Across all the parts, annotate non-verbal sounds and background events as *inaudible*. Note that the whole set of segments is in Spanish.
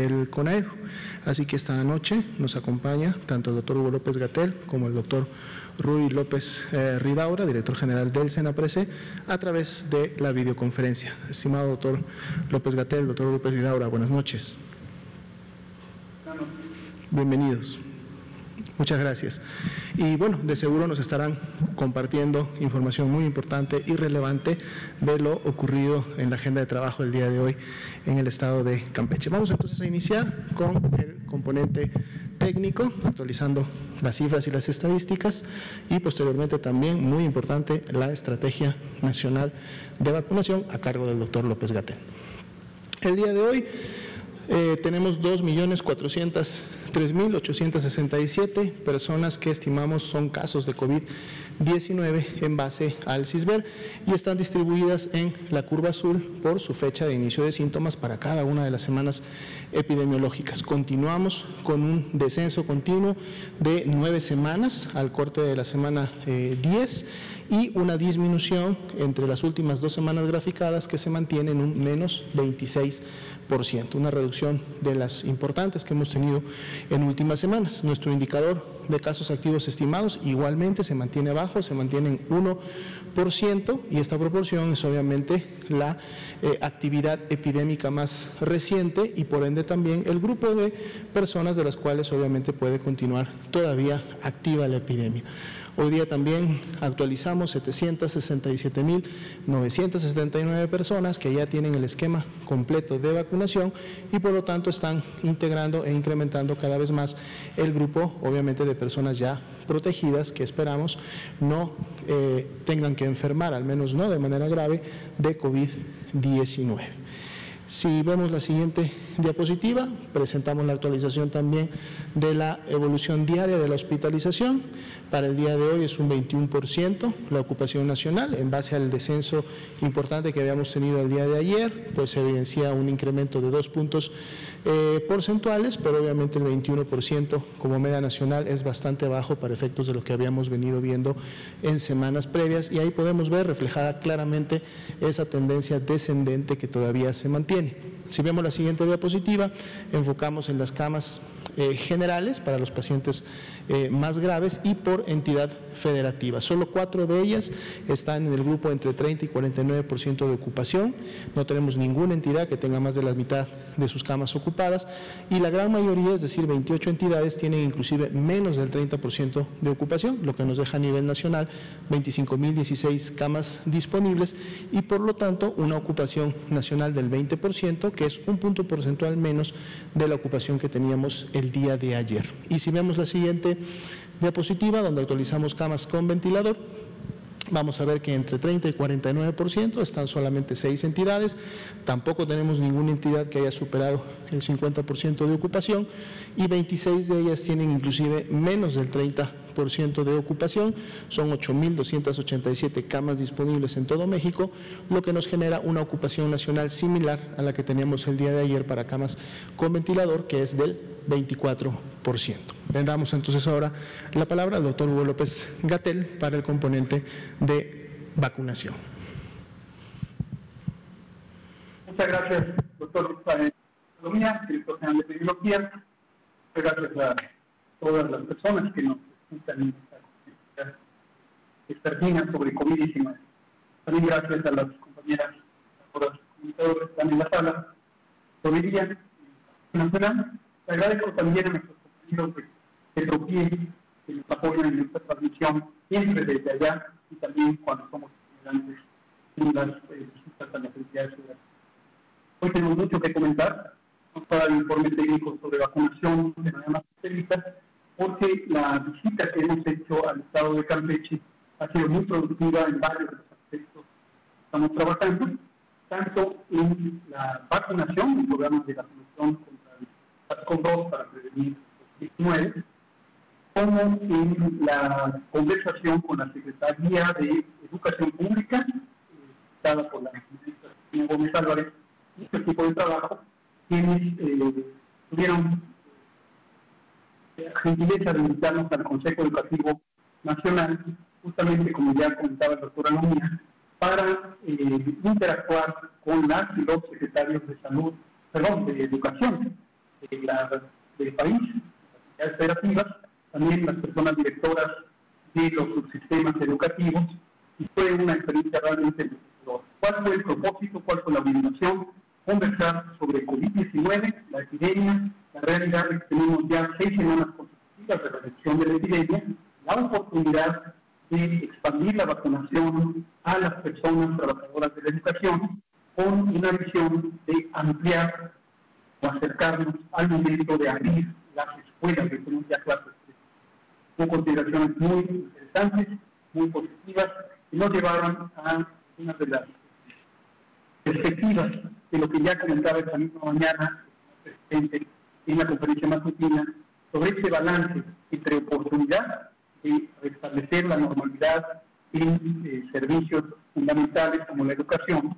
del CONAEDO. Así que esta noche nos acompaña tanto el doctor Hugo López Gatel como el doctor Rui López eh, Ridaura, director general del SENAPRESE, a través de la videoconferencia. Estimado doctor López Gatel, doctor López Ridaura, buenas noches. Bienvenidos. Muchas gracias. Y bueno, de seguro nos estarán compartiendo información muy importante y relevante de lo ocurrido en la agenda de trabajo del día de hoy en el estado de Campeche. Vamos entonces a iniciar con el componente técnico, actualizando las cifras y las estadísticas y posteriormente también, muy importante, la estrategia nacional de vacunación a cargo del doctor López Gatel. El día de hoy eh, tenemos 2.403.867 personas que estimamos son casos de COVID-19 en base al CISBER y están distribuidas en la curva azul por su fecha de inicio de síntomas para cada una de las semanas epidemiológicas. Continuamos con un descenso continuo de nueve semanas al corte de la semana 10 eh, y una disminución entre las últimas dos semanas graficadas que se mantiene en un menos 26% una reducción de las importantes que hemos tenido en últimas semanas. Nuestro indicador de casos activos estimados igualmente se mantiene bajo, se mantiene en 1% y esta proporción es obviamente la eh, actividad epidémica más reciente y por ende también el grupo de personas de las cuales obviamente puede continuar todavía activa la epidemia. Hoy día también actualizamos 767.979 personas que ya tienen el esquema completo de vacunación y por lo tanto están integrando e incrementando cada vez más el grupo, obviamente, de personas ya protegidas que esperamos no eh, tengan que enfermar, al menos no de manera grave, de COVID-19. Si vemos la siguiente diapositiva, presentamos la actualización también de la evolución diaria de la hospitalización. Para el día de hoy es un 21% la ocupación nacional, en base al descenso importante que habíamos tenido el día de ayer, pues se evidencia un incremento de dos puntos eh, porcentuales, pero obviamente el 21% como media nacional es bastante bajo para efectos de lo que habíamos venido viendo en semanas previas y ahí podemos ver reflejada claramente esa tendencia descendente que todavía se mantiene. Si vemos la siguiente diapositiva, enfocamos en las camas eh, generales para los pacientes eh, más graves y por entidad federativa. Solo cuatro de ellas están en el grupo entre 30 y 49% de ocupación. No tenemos ninguna entidad que tenga más de la mitad de sus camas ocupadas y la gran mayoría, es decir, 28 entidades, tienen inclusive menos del 30% de ocupación, lo que nos deja a nivel nacional 25.016 camas disponibles y por lo tanto una ocupación nacional del 20%, que es un punto porcentual menos de la ocupación que teníamos el día de ayer. Y si vemos la siguiente diapositiva, donde actualizamos camas con ventilador, Vamos a ver que entre 30 y 49% están solamente seis entidades, tampoco tenemos ninguna entidad que haya superado el 50% de ocupación y 26 de ellas tienen inclusive menos del 30% de ocupación, son 8.287 camas disponibles en todo México, lo que nos genera una ocupación nacional similar a la que teníamos el día de ayer para camas con ventilador, que es del 24%. Le damos entonces ahora la palabra al doctor Hugo López Gatel para el componente de vacunación. Muchas gracias, doctor Economía, director general de epidemiología. Muchas gracias a todas las personas que nos escuchan en esta expertina sobre COVID-19. También gracias a las compañeras, a los comunicadores que están en la sala. Hoy día, le agradezco también a nuestros compañeros de, de que nos apoyan en esta transmisión siempre desde allá y también cuando somos integrantes en las eh, visitas a las entidades. Hoy tenemos mucho que comentar, no para el informe técnico sobre vacunación de manera más técnica, porque la visita que hemos hecho al estado de Campeche ha sido muy productiva en varios de los aspectos que estamos trabajando, tanto en la vacunación, en programas de vacunación como SARS-CoV-2 para prevenir COVID-19, como en la conversación con la Secretaría de Educación Pública, eh, dada por la ministra Gómez Álvarez y su equipo de trabajo, quienes eh, tuvieron la gentileza de invitarnos al Consejo Educativo Nacional, justamente como ya comentaba el doctor Alumina, para eh, interactuar con las y los secretarios de salud, perdón, de educación, del país, las federativas, también las personas directoras de los subsistemas educativos, y fue una experiencia realmente ¿Cuál fue el propósito? ¿Cuál fue la obligación? Conversar sobre COVID-19, la epidemia, la realidad que tenemos ya seis semanas consecutivas de reducción de la epidemia, la oportunidad de expandir la vacunación a las personas trabajadoras de la educación con una visión de ampliar o acercarnos al momento de abrir las escuelas de ya clases. Son consideraciones muy interesantes, muy positivas, y nos llevaron a una de las perspectivas de lo que ya comentaba esta misma mañana presidente en la conferencia matutina sobre ese balance entre oportunidad de restablecer la normalidad en eh, servicios fundamentales como la educación,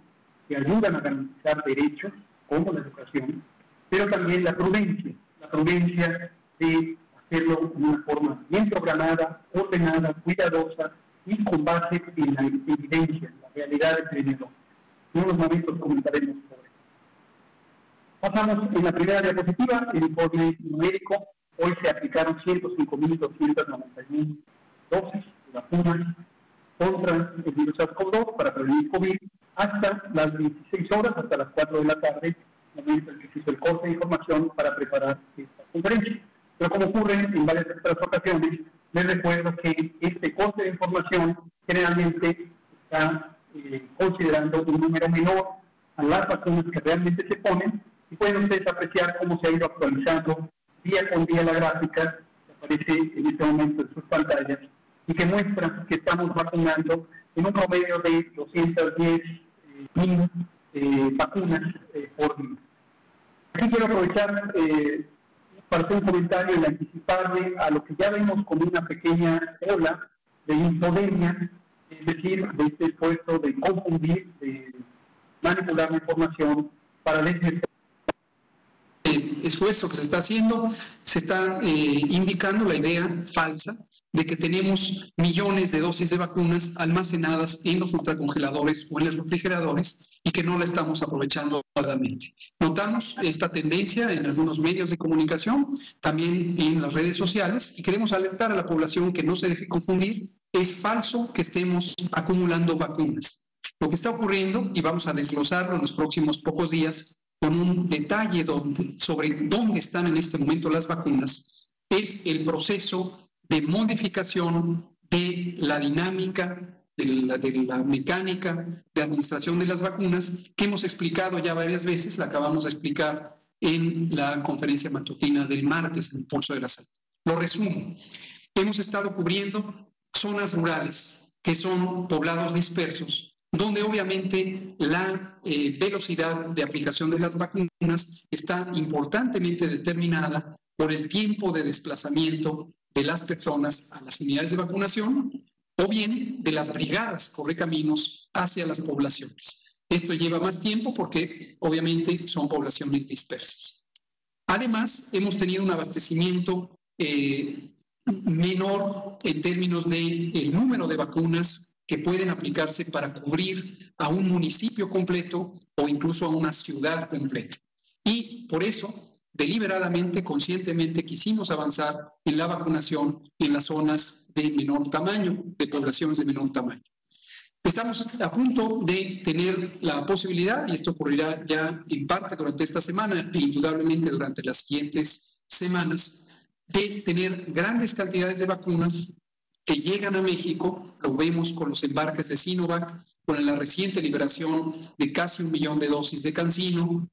que ayudan a garantizar derechos como la educación, pero también la prudencia, la prudencia de hacerlo de una forma bien programada, ordenada, cuidadosa y con base en la evidencia, en la realidad epidemiológica. En unos momentos comentaremos sobre eso. Pasamos en la primera diapositiva, el informe numérico. Hoy se aplicaron 105.291 dosis de vacunas contra el virus SARS-CoV-2 para prevenir COVID hasta las 16 horas, hasta las 4 de la tarde, momento en que se hizo el corte de información para preparar esta conferencia. Pero como ocurre en varias otras ocasiones, les recuerdo que este corte de información generalmente está eh, considerando un número menor a las vacunas que realmente se ponen y pueden ustedes apreciar cómo se ha ido actualizando día con día la gráfica que aparece en este momento en sus pantallas y que muestra que estamos vacunando en un promedio de 210 eh, mil eh, vacunas por día. Aquí quiero aprovechar para hacer un comentario y anticiparle a lo que ya vemos como una pequeña ola de infodemia, es decir, de este esfuerzo de confundir, de manipular la información para decir esfuerzo que se está haciendo, se está eh, indicando la idea falsa de que tenemos millones de dosis de vacunas almacenadas en los ultracongeladores o en los refrigeradores y que no la estamos aprovechando adecuadamente. Notamos esta tendencia en algunos medios de comunicación, también en las redes sociales, y queremos alertar a la población que no se deje confundir. Es falso que estemos acumulando vacunas. Lo que está ocurriendo, y vamos a desglosarlo en los próximos pocos días, con un detalle sobre dónde están en este momento las vacunas, es el proceso de modificación de la dinámica, de la, de la, mecánica de administración de las vacunas, que hemos explicado ya varias veces, la acabamos de explicar en la conferencia matutina del martes en el Pulso de la Salud. Lo resumo. Hemos estado cubriendo zonas rurales, que son poblados dispersos, donde obviamente la eh, velocidad de aplicación de las vacunas está importantemente determinada por el tiempo de desplazamiento de las personas a las unidades de vacunación o bien de las brigadas correcaminos hacia las poblaciones. Esto lleva más tiempo porque obviamente son poblaciones dispersas. Además, hemos tenido un abastecimiento eh, menor en términos de el número de vacunas que pueden aplicarse para cubrir a un municipio completo o incluso a una ciudad completa. Y por eso, deliberadamente, conscientemente, quisimos avanzar en la vacunación en las zonas de menor tamaño, de poblaciones de menor tamaño. Estamos a punto de tener la posibilidad, y esto ocurrirá ya en parte durante esta semana e indudablemente durante las siguientes semanas, de tener grandes cantidades de vacunas que llegan a México, lo vemos con los embarques de Sinovac, con la reciente liberación de casi un millón de dosis de Cancino,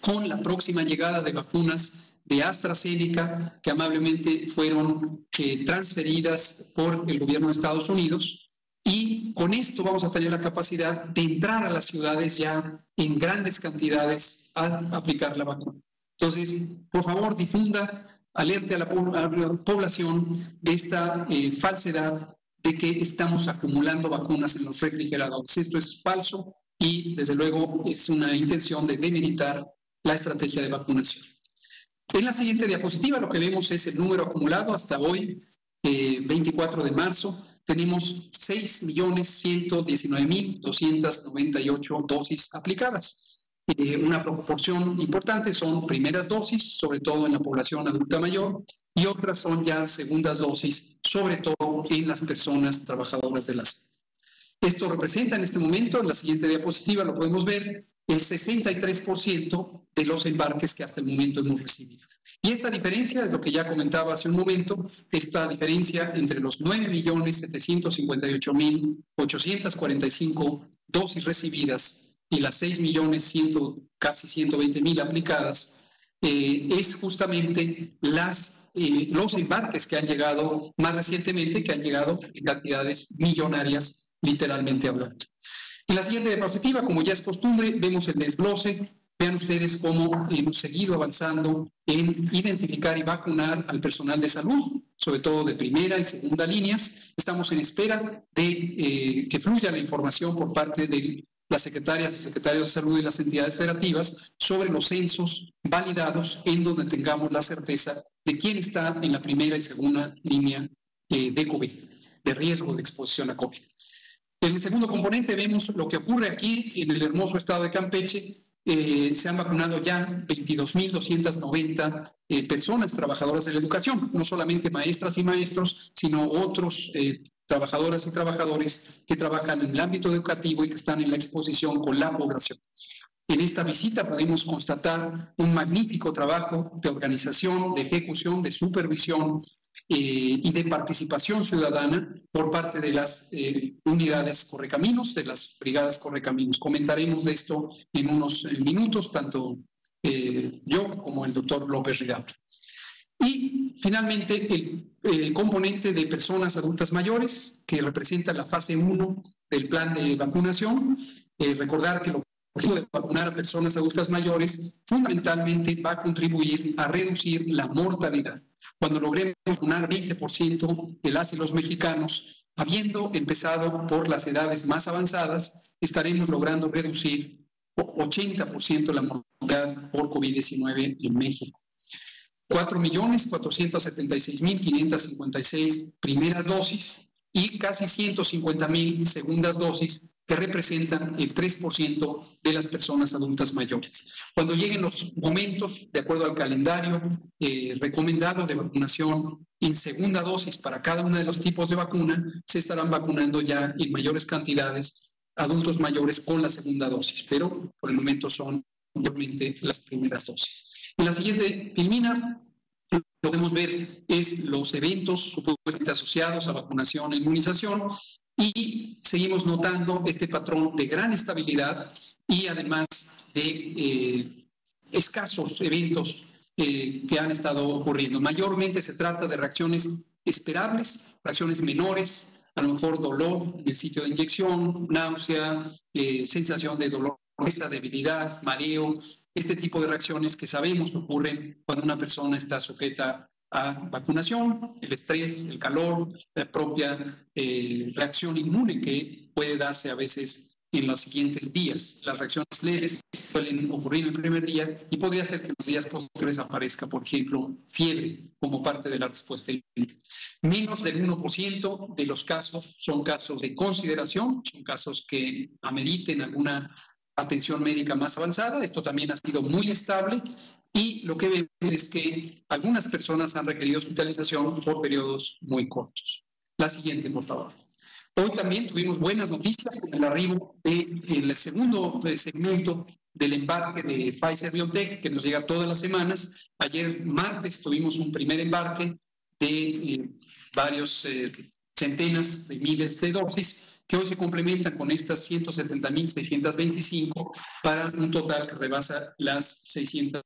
con la próxima llegada de vacunas de AstraZeneca, que amablemente fueron eh, transferidas por el gobierno de Estados Unidos. Y con esto vamos a tener la capacidad de entrar a las ciudades ya en grandes cantidades a aplicar la vacuna. Entonces, por favor, difunda alerte a la, población de esta eh, falsedad de que estamos acumulando vacunas en los refrigeradores. Esto es falso y desde luego es una intención de demilitar la estrategia de vacunación. En la siguiente diapositiva lo que vemos es el número acumulado hasta hoy, 24 eh, de marzo. Tenemos 6.119.298 dosis aplicadas. Eh, una proporción importante son primeras dosis, sobre todo en la población adulta mayor, y otras son ya segundas dosis, sobre todo en las personas trabajadoras de la salud. Esto representa en este momento, en la siguiente diapositiva lo podemos ver, el 63% de los embarques que hasta el momento hemos recibido. Y esta diferencia es lo que ya comentaba hace un momento, esta diferencia entre los 9.758.845 dosis recibidas y las 6 millones casi 120 mil aplicadas, eh, es justamente las, eh, los embarques que han llegado más recientemente, que han llegado en cantidades millonarias, literalmente hablando. En la siguiente diapositiva, como ya es costumbre, vemos el desglose. Vean ustedes cómo hemos seguido avanzando en identificar y vacunar al personal de salud, sobre todo de primera y segunda líneas. Estamos en espera de eh, que fluya la información por parte de las secretarias y secretarios de salud y las entidades federativas sobre los censos validados en donde tengamos la certeza de quién está en la primera y segunda línea eh, de COVID, de riesgo de exposición a COVID. En el segundo componente vemos lo que ocurre aquí en el hermoso estado de Campeche. Eh, se han vacunado ya 22.290 eh, personas trabajadoras de la educación, no solamente maestras y maestros, sino otros trabajadoras y trabajadores que trabajan en el ámbito educativo y que están en la exposición con la población. En esta visita podemos constatar un magnífico trabajo de organización, de ejecución, de supervisión eh, y de participación ciudadana por parte de las eh, unidades Correcaminos, de las brigadas Correcaminos. Comentaremos de esto en unos eh, minutos, tanto yo como el doctor López Ridalgo. Y finalmente, el, componente de personas adultas mayores, que representa la fase 1 del plan de vacunación. Eh, recordar que lo objetivo de vacunar a personas adultas mayores fundamentalmente va a contribuir a reducir la mortalidad. Cuando logremos vacunar 20% de las y los mexicanos, habiendo empezado por las edades más avanzadas, estaremos logrando reducir 80% la mortalidad por COVID-19 en México. 4.476.556 primeras dosis y casi 150.000 segundas dosis que representan el 3% de las personas adultas mayores. Cuando lleguen los momentos, de acuerdo al calendario eh, recomendado de vacunación en segunda dosis para cada uno de los tipos de vacuna, se estarán vacunando ya en mayores cantidades adultos mayores con la segunda dosis, pero por el momento son las primeras dosis. En la siguiente filmina lo que podemos ver es los eventos supuestamente asociados a vacunación e inmunización y seguimos notando este patrón de gran estabilidad y además de eh, escasos eventos eh, que han estado ocurriendo. Mayormente se trata de reacciones esperables, reacciones menores, a lo mejor dolor en el sitio de inyección, náusea, eh, sensación de dolor, debilidad, mareo, este tipo de reacciones que sabemos ocurren cuando una persona está sujeta a vacunación, el estrés, el calor, la propia eh, reacción inmune que puede darse a veces en los siguientes días. Las reacciones leves suelen ocurrir el primer día y podría ser que en los días posteriores aparezca, por ejemplo, fiebre como parte de la respuesta. Menos del 1% de los casos son casos de consideración, son casos que ameriten alguna atención médica más avanzada. Esto también ha sido muy estable y lo que vemos es que algunas personas han requerido hospitalización por periodos muy cortos. La siguiente, por favor. Hoy también tuvimos buenas noticias con el arribo del segundo eh, segmento del embarque de Pfizer BioNTech que nos llega todas las semanas. Ayer martes tuvimos un primer embarque de eh, varios eh, centenas de miles de dosis que hoy se complementan con estas 170.625 para un total que rebasa las 600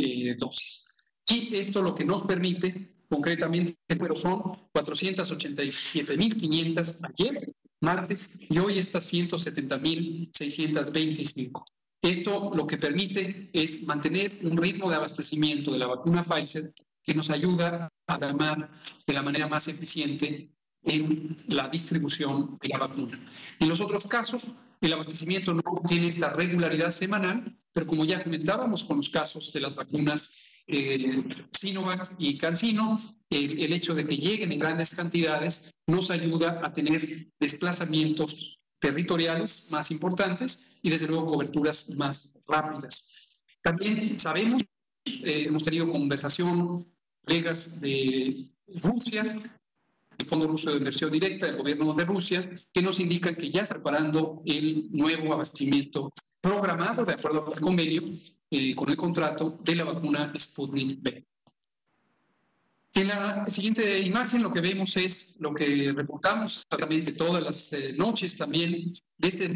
eh, dosis. Y esto lo que nos permite concretamente, pero son 487.500 ayer, martes, y hoy estas 170.625. Esto lo que permite es mantener un ritmo de abastecimiento de la vacuna Pfizer que nos ayuda a gamar de la manera más eficiente en la distribución de la vacuna. En los otros casos, el abastecimiento no tiene esta regularidad semanal, pero como ya comentábamos con los casos de las vacunas eh, Sinovac y CanSino, el, el, hecho de que lleguen en grandes cantidades nos ayuda a tener desplazamientos territoriales más importantes y desde luego coberturas más rápidas. También sabemos, eh, hemos tenido conversación, colegas de Rusia, Fondo Ruso de Inversión Directa, el gobierno de Rusia, que nos indican que ya está preparando el nuevo abastecimiento programado de acuerdo el convenio, eh, con el contrato de la vacuna Sputnik V. En la siguiente imagen lo que vemos es lo que reportamos exactamente todas las eh, noches también de este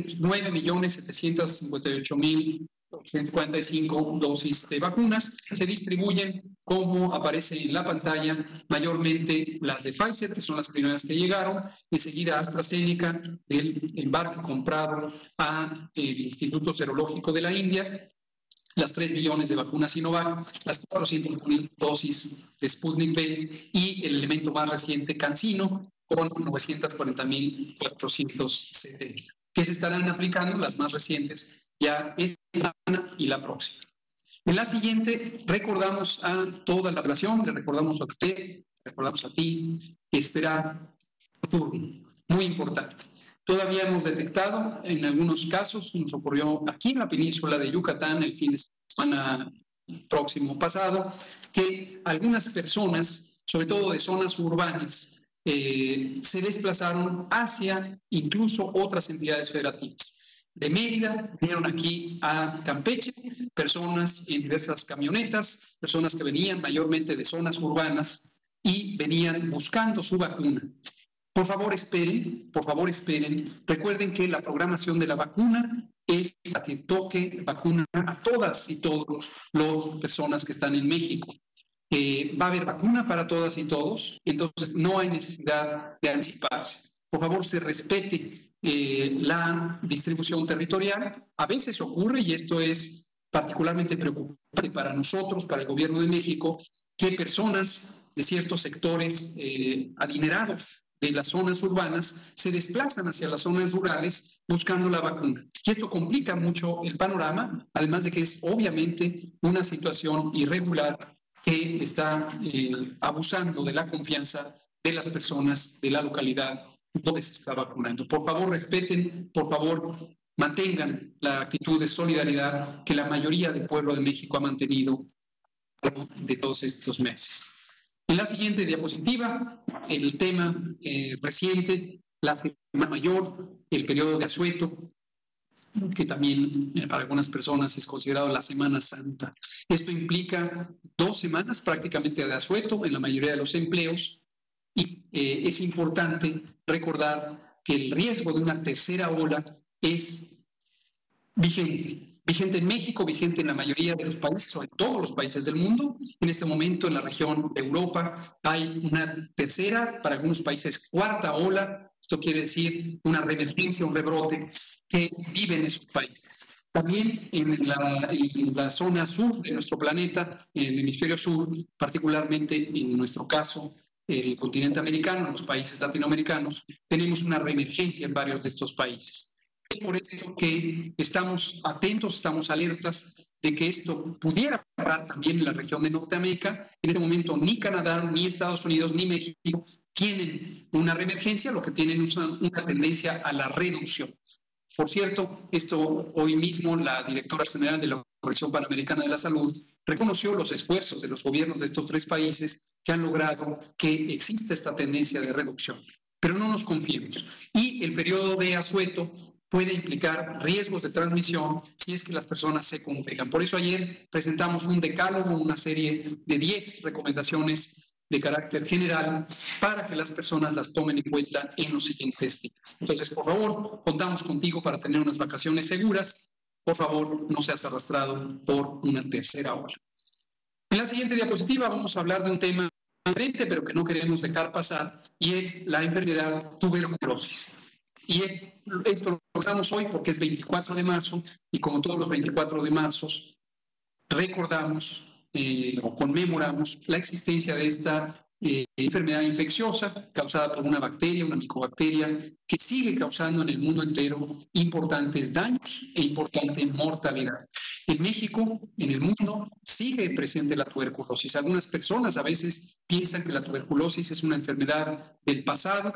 9.758.845 dosis de vacunas. Se distribuyen, como aparece en la pantalla, mayormente las de Pfizer, que son las primeras que llegaron, enseguida AstraZeneca, del embarque comprado al Instituto Serológico de la India, las 3 millones de vacunas Sinovac, las 400 mil dosis de Sputnik V y el elemento más reciente, Cancino, con 940 mil 470, que se estarán aplicando las más recientes ya esta y la próxima. En la siguiente, recordamos a toda la población, le recordamos a usted, recordamos a ti, esperar turno, muy importante. Todavía hemos detectado en algunos casos, nos ocurrió aquí en la península de Yucatán el fin de semana próximo pasado, que algunas personas, sobre todo de zonas urbanas, eh, se desplazaron hacia incluso otras entidades federativas. De Mérida vinieron aquí a Campeche, personas en diversas camionetas, personas que venían mayormente de zonas urbanas y venían buscando su vacuna. Por favor, esperen, por favor, esperen. Recuerden que la programación de la vacuna es la que toque vacuna a todas y todos las personas que están en México. Eh, va a haber vacuna para todas y todos, entonces no hay necesidad de anticiparse. Por favor, se respete eh, la distribución territorial. A veces ocurre, y esto es particularmente preocupante para nosotros, para el gobierno de México, que personas de ciertos sectores eh, adinerados de las zonas urbanas se desplazan hacia las zonas rurales buscando la vacuna. Y esto complica mucho el panorama, además de que es obviamente una situación irregular que está eh, abusando de la confianza de las personas de la localidad donde se está vacunando. Por favor, respeten, por favor, mantengan la actitud de solidaridad que la mayoría del pueblo de México ha mantenido de todos estos meses. En la siguiente diapositiva, el tema eh, reciente, la semana mayor, el periodo de asueto, que también eh, para algunas personas es considerado la Semana Santa. Esto implica dos semanas prácticamente de asueto en la mayoría de los empleos y eh, es importante recordar que el riesgo de una tercera ola es vigente vigente en México, vigente en la mayoría de los países, sobre todos los países del mundo. En este momento en la región de Europa hay una tercera, para algunos países cuarta ola, esto quiere decir una reemergencia, un rebrote que vive en esos países. También en la, en la, zona sur de nuestro planeta, en el hemisferio sur, particularmente en nuestro caso, el continente americano, los países latinoamericanos, tenemos una reemergencia en varios de estos países. Es por eso que estamos atentos, estamos alertas de que esto pudiera pasar también en la región de Norteamérica. En este momento ni Canadá, ni Estados Unidos, ni México tienen una reemergencia, lo que tienen es una, una tendencia a la reducción. Por cierto, esto hoy mismo la directora general de la Organización Panamericana de la Salud reconoció los esfuerzos de los gobiernos de estos tres países que han logrado que exista esta tendencia de reducción. Pero no nos confiemos. Y el periodo de asueto puede implicar riesgos de transmisión si es que las personas se congregan. Por eso ayer presentamos un decálogo, una serie de 10 recomendaciones de carácter general para que las personas las tomen en cuenta en los siguientes días. Entonces, por favor, contamos contigo para tener unas vacaciones seguras. Por favor, no seas arrastrado por una tercera hora. En la siguiente diapositiva vamos a hablar de un tema diferente, pero que no queremos dejar pasar, y es la enfermedad tuberculosis. Y esto lo recordamos hoy porque es 24 de marzo y como todos los 24 de marzo recordamos eh, o conmemoramos la existencia de esta eh, enfermedad infecciosa causada por una bacteria, una micobacteria, que sigue causando en el mundo entero importantes daños e importante mortalidad. En México, en el mundo, sigue presente la tuberculosis. Algunas personas a veces piensan que la tuberculosis es una enfermedad del pasado,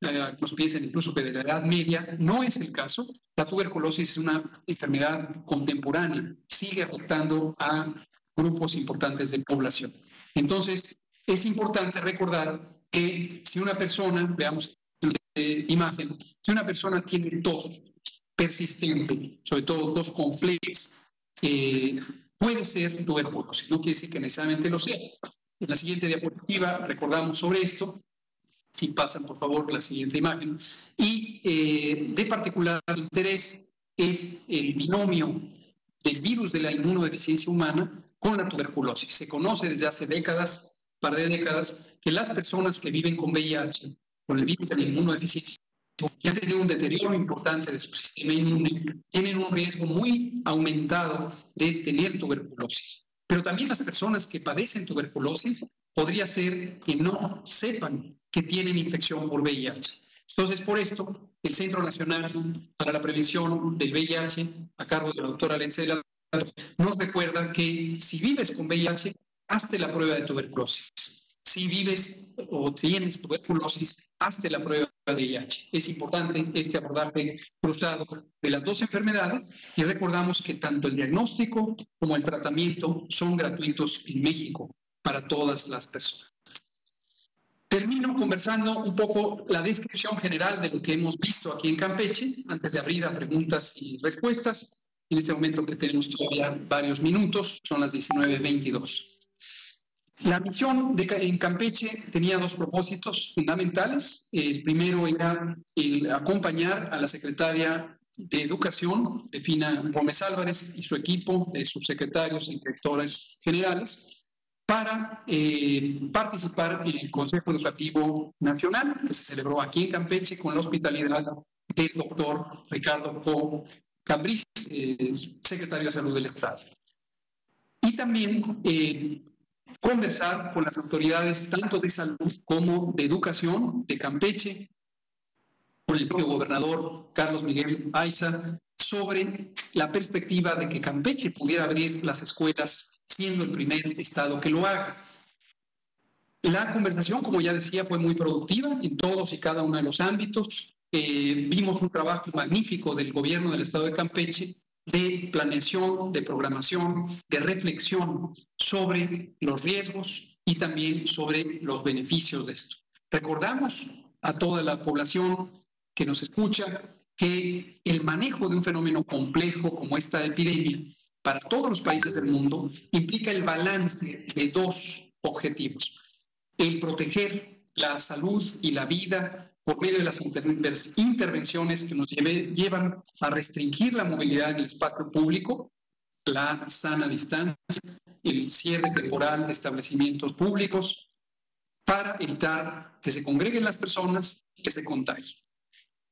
algunos piensan incluso que de la Edad Media. No es el caso. La tuberculosis es una enfermedad contemporánea, sigue afectando a grupos importantes de población. Entonces, es importante recordar que si una persona, veamos la imagen, si una persona tiene tos persistente, sobre todo tos con eh, puede ser tuberculosis, no quiere decir que necesariamente lo sea. En la siguiente diapositiva recordamos sobre esto, si pasan por favor la siguiente imagen, y eh, de particular interés es el binomio del virus de la inmunodeficiencia humana con la tuberculosis. Se conoce desde hace décadas par de décadas que las personas que viven con VIH, con el virus de la inmunodeficiencia, que han tenido un deterioro importante de su sistema inmune, tienen un riesgo muy aumentado de tener tuberculosis. Pero también las personas que padecen tuberculosis podría ser que no sepan que tienen infección por VIH. Entonces, por esto, el Centro Nacional para la Prevención del VIH, a cargo de la doctora Lencela, nos recuerda que si vives con VIH, hazte la prueba de tuberculosis. Si vives o tienes tuberculosis, hazte la prueba de VIH. Es importante este abordaje cruzado de las dos enfermedades y recordamos que tanto el diagnóstico como el tratamiento son gratuitos en México para todas las personas. Termino conversando un poco la descripción general de lo que hemos visto aquí en Campeche, antes de abrir a preguntas y respuestas. En este momento que tenemos todavía varios minutos, son las 19.22. La misión de, en Campeche tenía dos propósitos fundamentales. El primero era el acompañar a la secretaria de Educación, Defina Gómez Álvarez, y su equipo de subsecretarios y directores generales para eh, participar en el Consejo Educativo Nacional, que se celebró aquí en Campeche con la hospitalidad del doctor Ricardo Co. Cambrís, eh, secretario de Salud del Estado. Y también eh, conversar con las autoridades tanto de salud como de educación de Campeche, con el propio gobernador Carlos Miguel Aiza, sobre la perspectiva de que Campeche pudiera abrir las escuelas siendo el primer estado que lo haga. La conversación, como ya decía, fue muy productiva en todos y cada uno de los ámbitos. Eh, vimos un trabajo magnífico del gobierno del estado de Campeche de planeación, de programación, de reflexión sobre los riesgos y también sobre los beneficios de esto. Recordamos a toda la población que nos escucha que el manejo de un fenómeno complejo como esta epidemia para todos los países del mundo implica el balance de dos objetivos. El proteger la salud y la vida por medio de las intervenciones que nos llevan a restringir la movilidad en el espacio público, la sana distancia, el cierre temporal de establecimientos públicos, para evitar que se congreguen las personas que se contagien.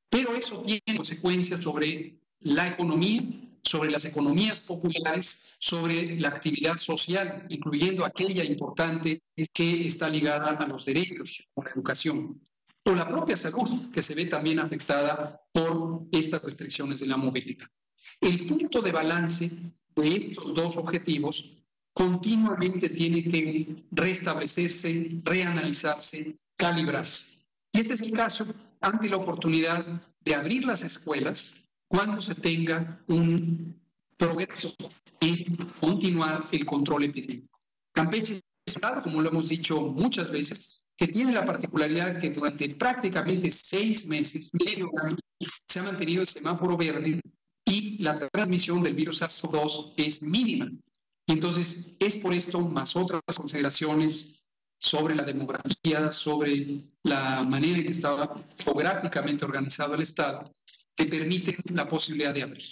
Pero eso tiene consecuencias sobre la economía, sobre las economías populares, sobre la actividad social, incluyendo aquella importante que está ligada a los derechos, como la educación o la propia salud, que se ve también afectada por estas restricciones de la movilidad. El punto de balance de estos dos objetivos continuamente tiene que restablecerse, reanalizarse, calibrarse. Y este es el caso ante la oportunidad de abrir las escuelas cuando se tenga un progreso en continuar el control epidémico. Campeche como lo hemos dicho muchas veces, que tiene la particularidad que durante prácticamente seis meses, medio año, se ha mantenido el semáforo verde y la transmisión del virus SARS-CoV-2 es mínima. Entonces, es por esto, más otras consideraciones sobre la demografía, sobre la manera en que estaba geográficamente organizado el Estado, que permiten la posibilidad de abrir.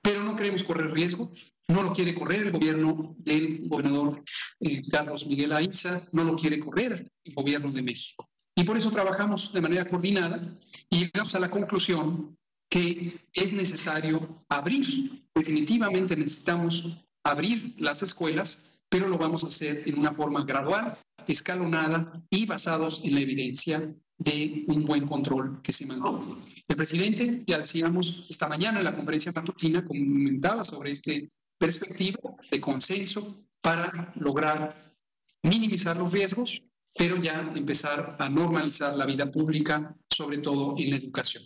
Pero no queremos correr riesgos, no lo quiere correr el gobierno del gobernador eh, Carlos Miguel Aiza, no lo quiere correr el gobierno de México. Y por eso trabajamos de manera coordinada y llegamos a la conclusión que es necesario abrir, definitivamente necesitamos abrir las escuelas pero lo vamos a hacer en una forma gradual, escalonada y basados en la evidencia de un buen control que se mantuvo. El presidente, ya decíamos esta mañana en la conferencia matutina, comentaba sobre esta perspectiva de consenso para lograr minimizar los riesgos, pero ya empezar a normalizar la vida pública, sobre todo en la educación.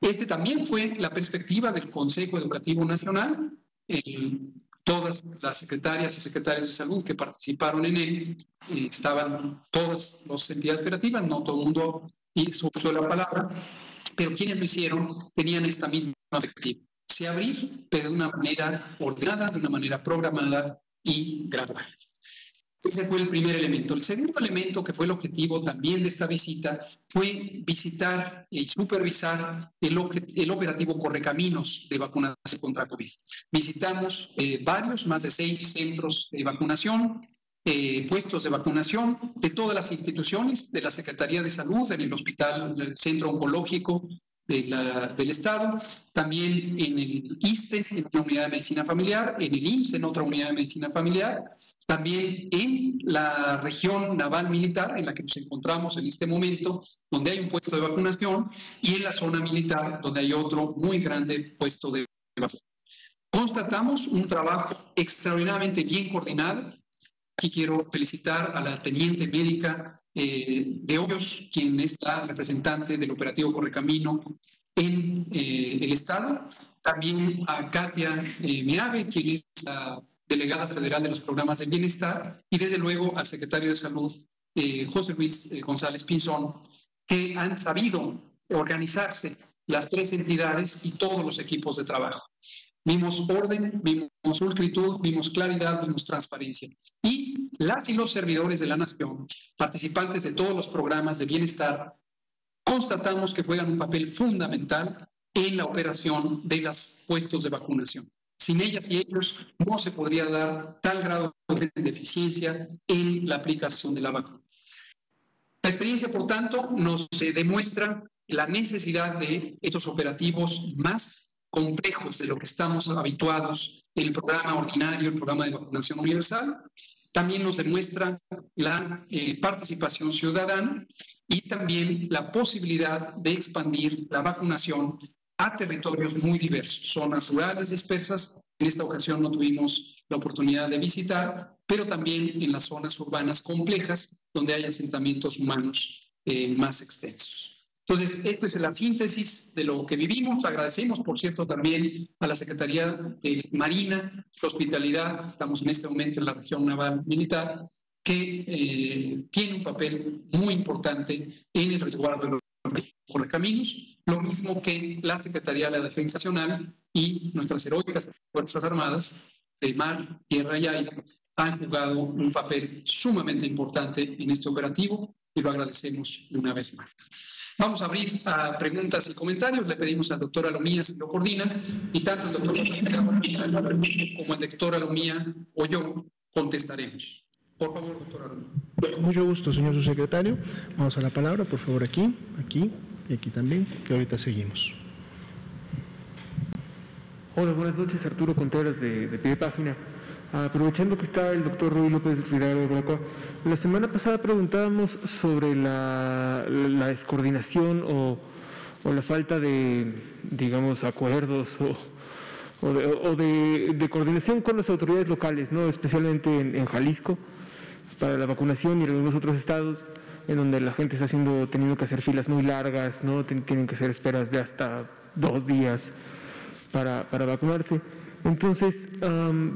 Este también fue la perspectiva del Consejo Educativo Nacional. todas las secretarias y secretarios de salud que participaron en él, eh, estaban todas las entidades federativas, no todo el mundo usó la palabra, pero quienes lo hicieron tenían esta misma perspectiva. Se abrir, pero de una manera ordenada, de una manera programada y gradual. Ese fue el primer elemento. El segundo elemento, que fue el objetivo también de esta visita, fue visitar y supervisar el, el operativo Correcaminos de vacunación contra COVID. Visitamos eh, varios, más de seis centros de vacunación, eh, puestos de vacunación de todas las instituciones, de la Secretaría de Salud, en el Hospital el Centro Oncológico de la, del Estado, también en el ISTE, en una unidad de medicina familiar, en el IMSS, en otra unidad de medicina familiar, también en la región naval militar en la que nos encontramos en este momento, donde hay un puesto de vacunación, y en la zona militar, donde hay otro muy grande puesto de vacunación. Constatamos un trabajo extraordinariamente bien coordinado. Aquí quiero felicitar a la teniente médica eh, de Hoyos, quien es la representante del operativo Correcamino en eh, el Estado. También a Katia eh, quien es la delegada federal de los programas de bienestar, y desde luego al secretario de Salud, eh, José Luis González Pinzón, que han sabido organizarse las tres entidades y todos los equipos de trabajo. Vimos orden, vimos pulcritud, vimos claridad, vimos transparencia. Y las y los servidores de la nación, participantes de todos los programas de bienestar, constatamos que juegan un papel fundamental en la operación de los puestos de vacunación. Sin ellas y ellos no se podría dar tal grado de deficiencia en la aplicación de la vacuna. La experiencia, por tanto, nos demuestra la necesidad de estos operativos más complejos de lo que estamos habituados el programa ordinario, el programa de vacunación universal. También nos demuestra la eh, participación ciudadana y también la posibilidad de expandir la vacunación a territorios muy diversos, zonas rurales dispersas. En esta ocasión no tuvimos la oportunidad de visitar, pero también en las zonas urbanas complejas, donde hay asentamientos humanos eh, más extensos. Entonces, esta es la síntesis de lo que vivimos. Agradecemos, por cierto, también a la Secretaría de Marina, su hospitalidad. Estamos en este momento en la región naval militar, que eh, tiene un papel muy importante en el resguardo de los caminos, lo mismo que la Secretaría de la Defensa Nacional y nuestras heroicas Fuerzas Armadas de mar, tierra y aire han jugado un papel sumamente importante en este operativo y lo agradecemos una vez más. Vamos a abrir a preguntas y comentarios. Le pedimos al doctor Alomía si lo coordina y tanto el doctor como el doctor Alomía o yo contestaremos. Por favor, doctor Alomía. Mucho gusto, señor subsecretario. Vamos a la palabra, por favor, aquí, aquí y aquí también, que ahorita seguimos. Hola, buenas noches, Arturo Contreras de, de Pie de Página. Aprovechando que está el doctor Ruy López Ridado de Braco, la semana pasada preguntábamos sobre la, descoordinación o, la falta de, digamos, acuerdos o, de, coordinación con las autoridades locales, ¿no? especialmente en Jalisco para la vacunación y en algunos otros estados en donde la gente está haciendo, teniendo que hacer filas muy largas, ¿no? tienen que hacer esperas de hasta dos días para vacunarse. Entonces,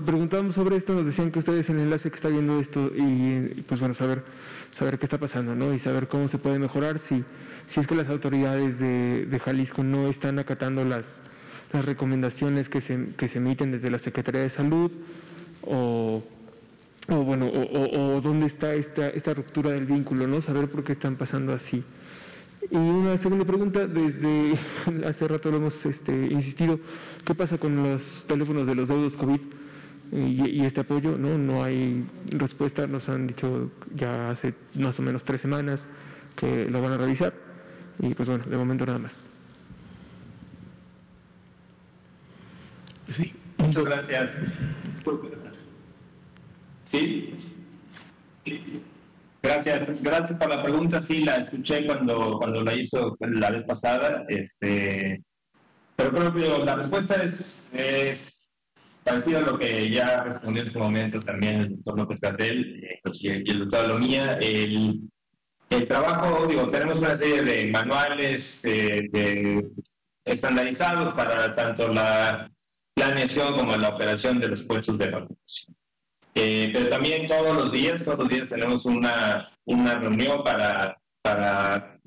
preguntábamos sobre esto, nos decían que ustedes en el enlace que está viendo esto y pues bueno, saber, saber qué está pasando, ¿no? Y saber cómo se puede mejorar si, si es que las autoridades de, de Jalisco no están acatando las, las recomendaciones que se, que se emiten desde la Secretaría de Salud o o bueno, o, dónde está esta, esta ruptura del vínculo, ¿no? Saber por qué están pasando así. Y una segunda pregunta, desde *laughs* hace rato lo hemos este, insistido, ¿qué pasa con los teléfonos de los deudos COVID y, este apoyo? ¿no? no hay respuesta, nos han dicho ya hace más o menos tres semanas que lo van a revisar y pues bueno, de momento nada más. Sí. Muchas gracias. Sí. Gracias, gracias por la pregunta. Sí, la escuché cuando, cuando la hizo la vez pasada. Este, pero creo que la respuesta es, es parecida a lo que ya respondió en su momento también el doctor López Catel eh, y el doctor Lomía. El, el trabajo, digo, tenemos una serie de manuales eh, de, estandarizados para tanto la planeación como la operación de los puestos de vacunación. Eh, pero también todos los días, todos los días tenemos una, una reunión para, para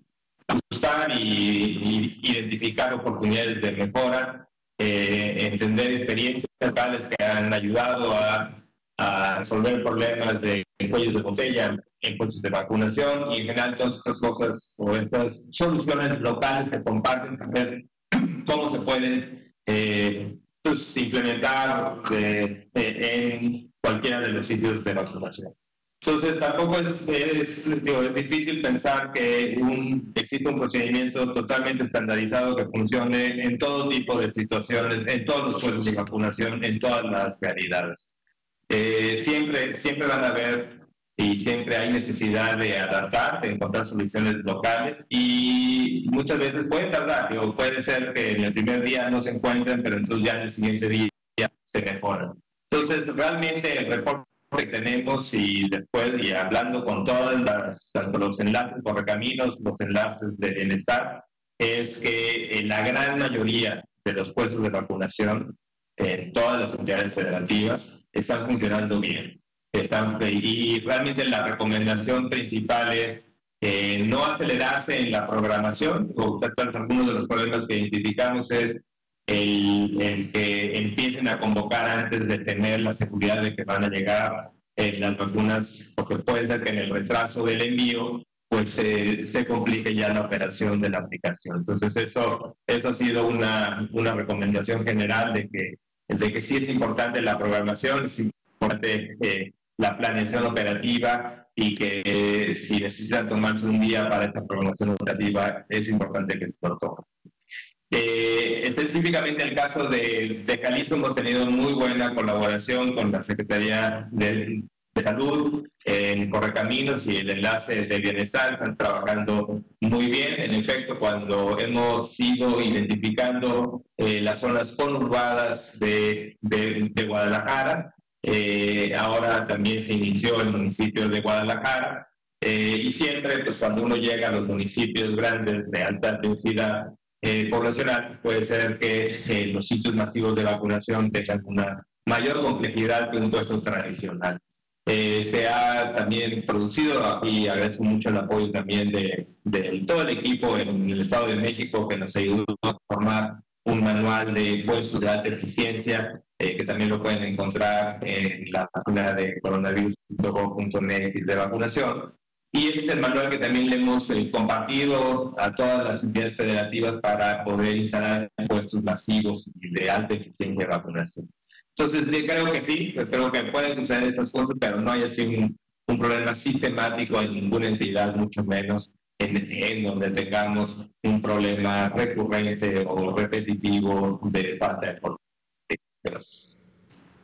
ajustar y, identificar oportunidades de mejora, eh, entender experiencias locales que han ayudado a, a resolver problemas de cuellos de botella en puestos de vacunación y en general todas estas cosas o estas soluciones locales se comparten para ver cómo se pueden eh, pues, implementar eh, en cualquiera de los sitios de vacunación. Entonces, tampoco es, es, digo, es difícil pensar que un, existe un procedimiento totalmente estandarizado que funcione en todo tipo de situaciones, en todos los puestos de vacunación, en todas las realidades. Eh, siempre, siempre van a haber y siempre hay necesidad de adaptar, de encontrar soluciones locales y muchas veces puede tardar, o puede ser que en el primer día no se encuentren, pero entonces ya en el siguiente día se mejoran. Entonces, realmente el reporte que tenemos y después, y hablando con todas las, tanto los enlaces por caminos, los enlaces de bienestar, es que en la gran mayoría de los puestos de vacunación en todas las entidades federativas están funcionando bien. Están, y realmente la recomendación principal es eh, no acelerarse en la programación. O, algunos de los problemas que identificamos es el, el, que empiecen a convocar antes de tener la seguridad de que van a llegar eh, las vacunas, porque puede ser que en el retraso del envío pues se complique ya la operación de la aplicación. Entonces eso, eso ha sido una, una recomendación general de que, de que sí es importante la programación, es importante eh, la planeación operativa y que eh, si necesitan tomarse un día para esta programación operativa, es importante que se lo tomen. Eh, específicamente en el caso de, de, Jalisco hemos tenido muy buena colaboración con la Secretaría de, Salud en Correcaminos y el enlace de bienestar están trabajando muy bien. En efecto, cuando hemos ido identificando eh, las zonas conurbadas de, de Guadalajara, eh, ahora también se inició el municipio de Guadalajara y siempre, pues cuando uno llega a los municipios grandes de alta densidad, eh, poblacional, puede ser que eh, los sitios masivos de vacunación tengan una mayor complejidad que un puesto tradicional. Eh, se ha también producido, y agradezco mucho el apoyo también de, todo el equipo en el Estado de México que nos ayudó a formar un manual de puestos de alta eficiencia, que también lo pueden encontrar en la página de coronavirus.gov.mx de vacunación. Y ese es el manual que también le hemos eh, compartido a todas las entidades federativas para poder instalar puestos masivos de alta eficiencia de vacunación. Entonces, creo que sí, creo que pueden suceder estas cosas, pero no hay así un, un problema sistemático en ninguna entidad, mucho menos en, en, donde tengamos un problema recurrente o repetitivo de falta de Gracias.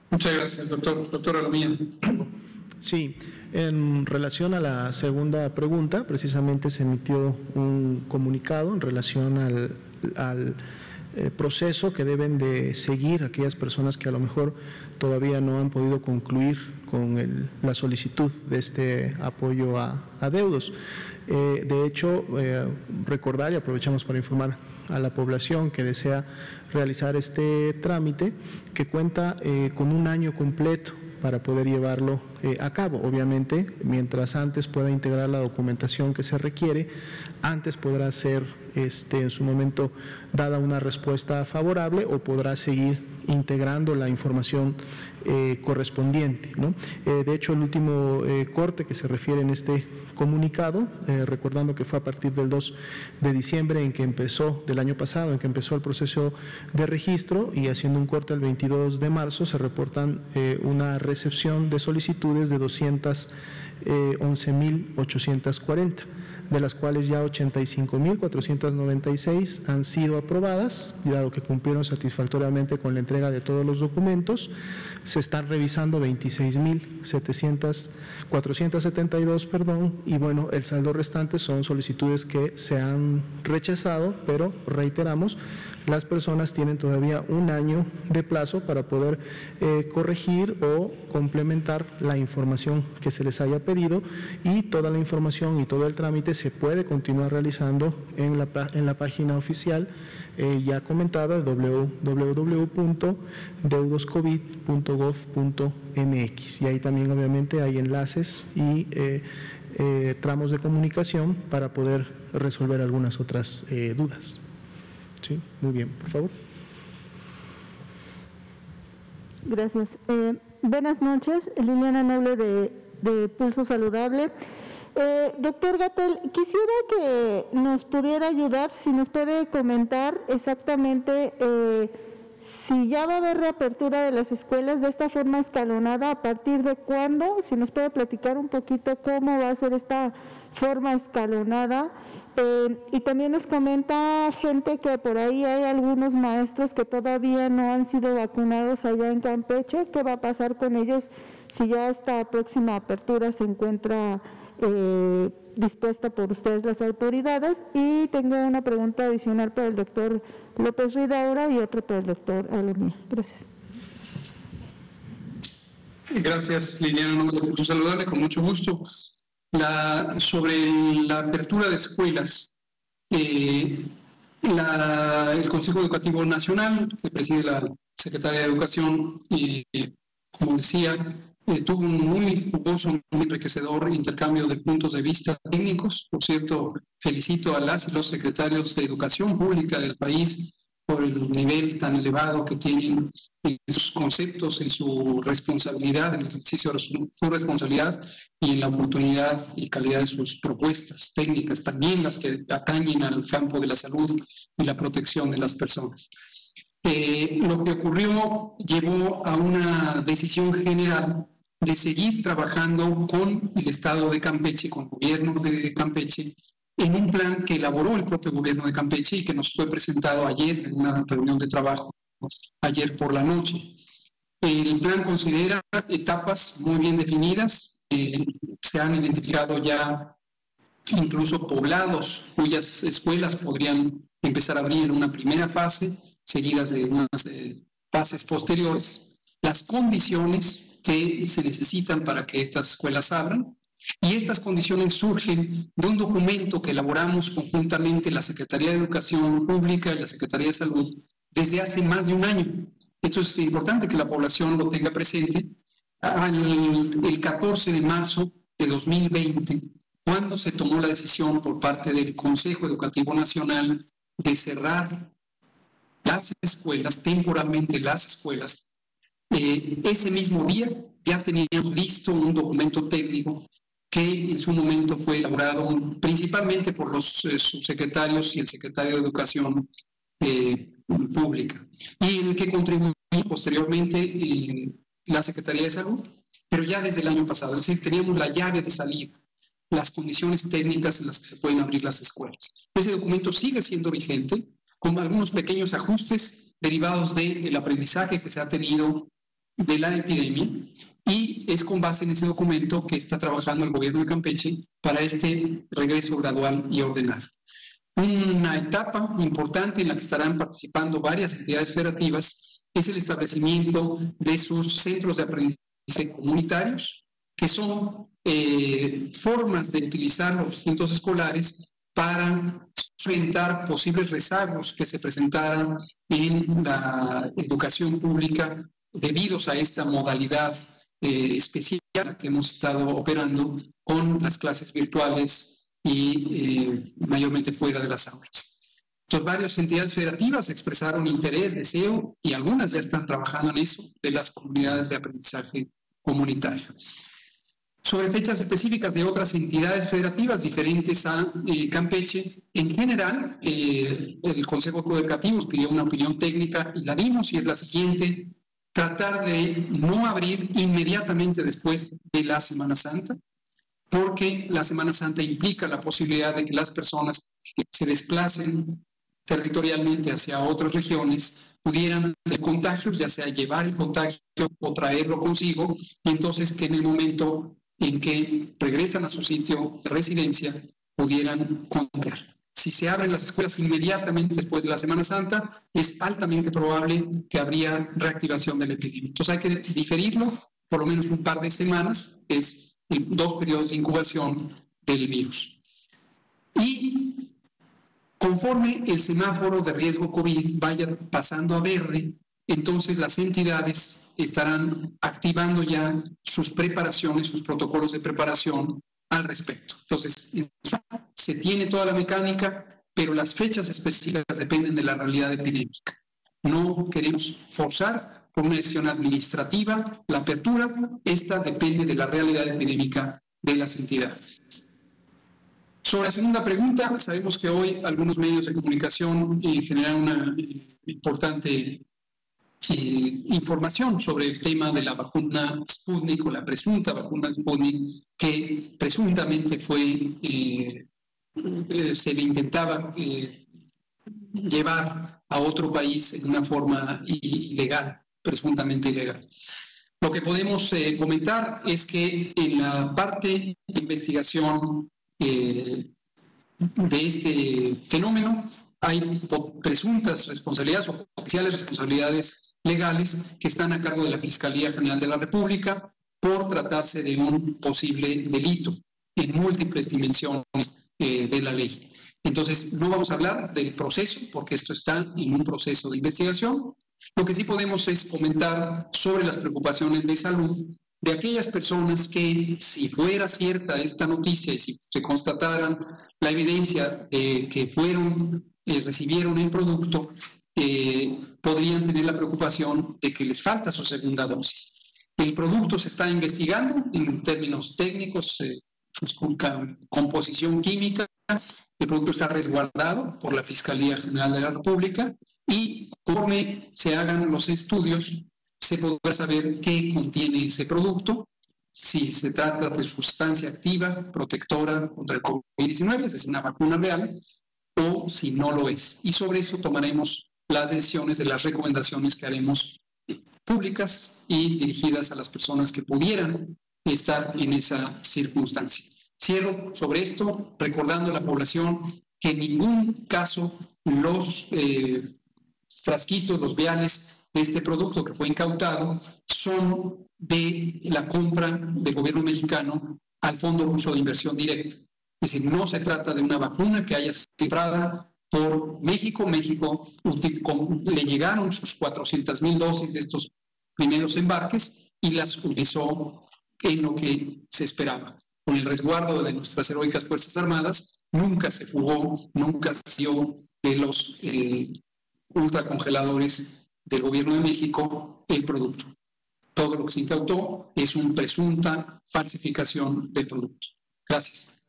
Muchas gracias, doctor. Doctora Alomía. Sí, en relación a la segunda pregunta, precisamente se emitió un comunicado en relación al, eh, proceso que deben de seguir aquellas personas que a lo mejor todavía no han podido concluir con la solicitud de este apoyo a, deudos. Eh, de hecho, eh, recordar y aprovechamos para informar a la población que desea realizar este trámite, que cuenta con un año completo para poder llevarlo eh, a cabo. Obviamente, mientras antes pueda integrar la documentación que se requiere, antes podrá ser este, en su momento dada una respuesta favorable o podrá seguir integrando la información eh, correspondiente. Eh, de hecho, el último corte que se refiere en este comunicado, recordando que fue a partir del 2 de diciembre en que empezó, del año pasado, en que empezó el proceso de registro y haciendo un corte el 22 de marzo, se reportan una recepción de solicitudes de 211.840. de las cuales ya 85.496 han sido aprobadas, dado que cumplieron satisfactoriamente con la entrega de todos los documentos. Se están revisando 26.472, perdón, y bueno, el saldo restante son solicitudes que se han rechazado, pero reiteramos, las personas tienen todavía un año de plazo para poder eh, corregir o complementar la información que se les haya pedido y toda la información y todo el trámite se puede continuar realizando en la, en la página oficial eh, ya comentada www.deudoscovid.gov.mx y ahí también obviamente hay enlaces y eh, tramos de comunicación para poder resolver algunas otras dudas. Sí, muy bien, por favor. Gracias. Eh, buenas noches, Liliana Noble de, Pulso Saludable. Eh, doctor Gatel, quisiera que nos pudiera ayudar, si nos puede comentar exactamente eh, si ya va a haber reapertura de las escuelas de esta forma escalonada, a partir de cuándo, si nos puede platicar un poquito cómo va a ser esta forma escalonada eh, y también nos comenta gente que por ahí hay algunos maestros que todavía no han sido vacunados allá en Campeche. ¿Qué va a pasar con ellos si ya esta próxima apertura se encuentra eh, dispuesta por ustedes las autoridades? Y tengo una pregunta adicional para el doctor López Ridaura y otra para el doctor Alomía. Gracias. Gracias, Liliana. Un saludarle con mucho gusto. Sobre la apertura de escuelas, eh, el Consejo Educativo Nacional, que preside la Secretaría de Educación, y como decía, eh, tuvo un muy jugoso, muy enriquecedor intercambio de puntos de vista técnicos. Por cierto, felicito a las y los secretarios de Educación Pública del país por el nivel tan elevado que tienen en sus conceptos, en su responsabilidad, en el ejercicio de su, responsabilidad y en la oportunidad y calidad de sus propuestas técnicas, también las que atañen al campo de la salud y la protección de las personas. Eh, lo que ocurrió llevó a una decisión general de seguir trabajando con el Estado de Campeche, con el gobierno de Campeche, en un plan que elaboró el propio gobierno de Campeche y que nos fue presentado ayer en una reunión de trabajo, ayer por la noche. El plan considera etapas muy bien definidas, eh, se han identificado ya incluso poblados cuyas escuelas podrían empezar a abrir en una primera fase, seguidas de unas eh, fases posteriores, las condiciones que se necesitan para que estas escuelas abran, y estas condiciones surgen de un documento que elaboramos conjuntamente la Secretaría de Educación Pública y la Secretaría de Salud desde hace más de un año. Esto es importante que la población lo tenga presente. El, 14 de marzo de 2020, cuando se tomó la decisión por parte del Consejo Educativo Nacional de cerrar las escuelas, temporalmente las escuelas, eh, ese mismo día ya teníamos listo un documento técnico que en su momento fue elaborado principalmente por los eh, subsecretarios y el secretario de Educación eh, Pública, y en el que contribuyó posteriormente eh, la Secretaría de Salud, pero ya desde el año pasado, es decir, teníamos la llave de salida, las condiciones técnicas en las que se pueden abrir las escuelas. Ese documento sigue siendo vigente, con algunos pequeños ajustes derivados del aprendizaje que se ha tenido de la epidemia y es con base en ese documento que está trabajando el gobierno de Campeche para este regreso gradual y ordenado. Una etapa importante en la que estarán participando varias entidades federativas es el establecimiento de sus centros de aprendizaje comunitarios, que son eh, formas de utilizar los recintos escolares para enfrentar posibles rezagos que se presentaran en la educación pública debidos a esta modalidad eh, especial que hemos estado operando con las clases virtuales y eh, mayormente fuera de las aulas. Entonces, varias entidades federativas expresaron interés, deseo y algunas ya están trabajando en eso de las comunidades de aprendizaje comunitario. Sobre fechas específicas de otras entidades federativas diferentes a eh, Campeche, en general, el Consejo Educativo pidió una opinión técnica y la dimos y es la siguiente tratar de no abrir inmediatamente después de la Semana Santa, porque la Semana Santa implica la posibilidad de que las personas que se desplacen territorialmente hacia otras regiones pudieran tener contagios, ya sea llevar el contagio o traerlo consigo, y entonces que en el momento en que regresan a su sitio de residencia pudieran contagiar. Si se abren las escuelas inmediatamente después de la Semana Santa, es altamente probable que habría reactivación del epidemia. Entonces hay que diferirlo por lo menos un par de semanas, es dos periodos de incubación del virus. Y conforme el semáforo de riesgo COVID vaya pasando a verde, entonces las entidades estarán activando ya sus preparaciones, sus protocolos de preparación al respecto. Entonces, se tiene toda la mecánica, pero las fechas específicas dependen de la realidad epidémica. No queremos forzar por una decisión administrativa la apertura, esta depende de la realidad epidémica de las entidades. Sobre la segunda pregunta, sabemos que hoy algunos medios de comunicación generan una importante eh, información sobre el tema de la vacuna Sputnik o la presunta vacuna Sputnik que presuntamente fue, eh, eh, se le intentaba llevar a otro país en una forma ilegal, presuntamente ilegal. Lo que podemos comentar es que en la parte de investigación de este fenómeno hay presuntas responsabilidades o potenciales responsabilidades legales que están a cargo de la Fiscalía General de la República por tratarse de un posible delito en múltiples dimensiones eh, de la ley. Entonces, no vamos a hablar del proceso, porque esto está en un proceso de investigación. Lo que sí podemos es comentar sobre las preocupaciones de salud de aquellas personas que, si fuera cierta esta noticia y si se constataran la evidencia de que fueron, eh, recibieron el producto, eh, podrían tener la preocupación de que les falta su segunda dosis. El producto se está investigando en términos técnicos, eh, pues, con composición química. El producto está resguardado por la Fiscalía General de la República y conforme se hagan los estudios, se podrá saber qué contiene ese producto, si se trata de sustancia activa, protectora contra el COVID-19, es decir, una vacuna real, o si no lo es. Y sobre eso tomaremos las decisiones de las recomendaciones que haremos públicas y dirigidas a las personas que pudieran estar en esa circunstancia. Cierro sobre esto recordando a la población que en ningún caso los eh, frasquitos, los viales de este producto que fue incautado son de la compra del gobierno mexicano al Fondo Ruso de Inversión Directa. Es decir, no se trata de una vacuna que haya comprada por México. México le llegaron sus 400 mil dosis de estos primeros embarques y las utilizó en lo que se esperaba. Con el resguardo de nuestras heroicas Fuerzas Armadas, nunca se fugó, nunca salió de los eh, ultracongeladores del gobierno de México el producto. Todo lo que se incautó es una presunta falsificación del producto. Gracias.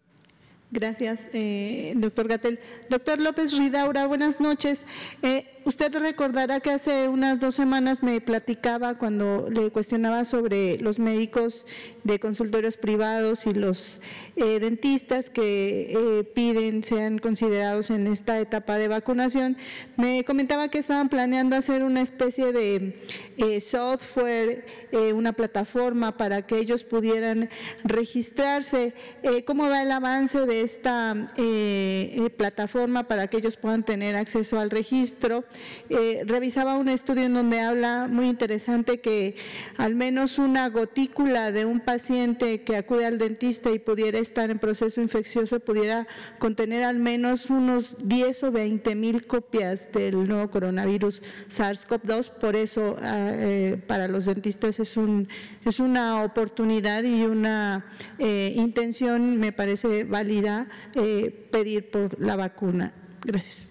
Gracias, eh, doctor Gatel. Doctor López Ridaura, buenas noches. Eh, usted recordará que hace unas dos semanas me platicaba cuando le cuestionaba sobre los médicos de consultorios privados y los eh, dentistas que eh, piden sean considerados en esta etapa de vacunación. Me comentaba que estaban planeando hacer una especie de eh, software, una plataforma para que ellos pudieran registrarse. ¿Cómo va el avance de esta plataforma para que ellos puedan tener acceso al registro? Eh, revisaba un estudio en donde habla muy interesante que al menos una gotícula de un paciente que acude al dentista y pudiera estar en proceso infeccioso pudiera contener al menos unos 10 o 20 mil copias del nuevo coronavirus SARS-CoV-2. Por eso ah, eh, para los dentistas es, un, es una oportunidad y una eh, intención, me parece válida, pedir por la vacuna. Gracias.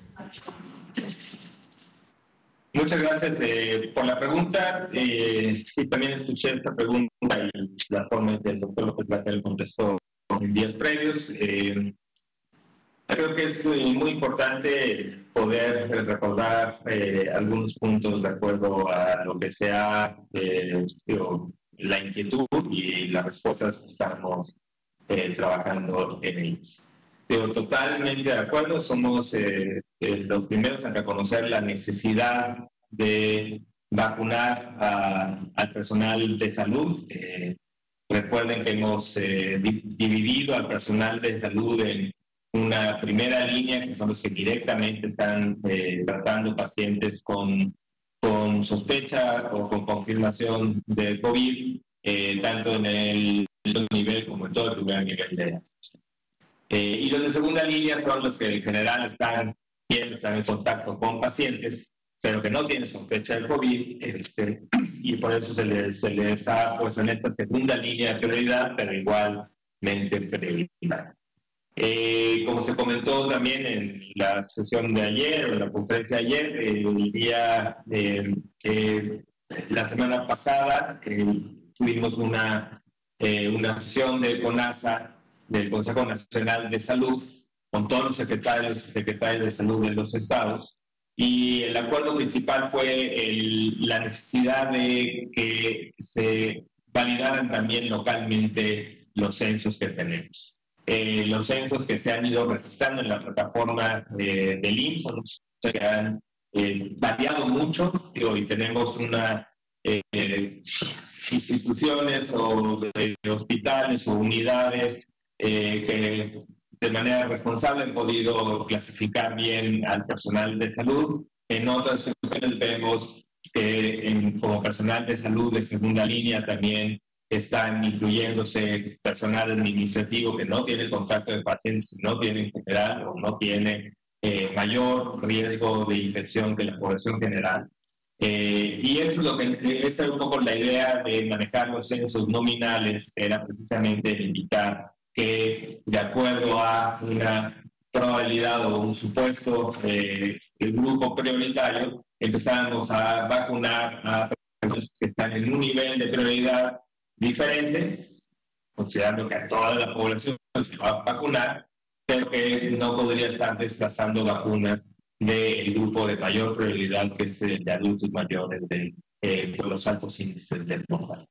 Muchas gracias eh, por la pregunta. Eh, sí, también escuché esta pregunta y la forma en que el doctor López Gatel contestó en días previos. Eh, creo que es eh, muy importante poder recordar algunos puntos de acuerdo a lo que sea la inquietud y las respuestas que estamos eh, trabajando en ellos. Pero totalmente de acuerdo, somos eh, los primeros en reconocer la necesidad de vacunar al personal de salud. recuerden que hemos dividido al personal de salud en una primera línea, que son los que directamente están tratando pacientes con con sospecha o con confirmación de COVID, eh, tanto en el nivel como en todo el primer nivel de eh, y los de segunda línea son los que en general están, están en contacto con pacientes, pero que no tienen sospecha de COVID, este, *clears throat* y por eso se les, se les ha puesto en esta segunda línea de prioridad, pero igualmente prioridad. Eh, como se comentó también en la sesión de ayer o en la conferencia de ayer, el día, eh, la semana pasada tuvimos una, eh, una sesión de CONASA, del Consejo Nacional de Salud, con todos los secretarios y secretarias de salud de los estados, y el acuerdo principal fue la necesidad de que se validaran también localmente los censos que tenemos. Eh, los censos que se han ido registrando en la plataforma de, del IMSS son que han eh, variado mucho y hoy tenemos una eh, instituciones o hospitales o unidades que de manera responsable han podido clasificar bien al personal de salud. En otras instituciones vemos que como personal de salud de segunda línea también están incluyéndose personal administrativo que no tiene contacto de pacientes, no tiene en general o no tiene eh, mayor riesgo de infección que la población general. Eh, y eso es lo que esa es un poco la idea de manejar los censos nominales, era precisamente evitar que de acuerdo a una probabilidad o un supuesto eh, el grupo prioritario, empezamos a vacunar a personas que están en un nivel de prioridad diferente, considerando que a toda la población se va a vacunar, pero que no podría estar desplazando vacunas del grupo de mayor prioridad, que es el de adultos mayores de, eh, los altos índices de mortalidad.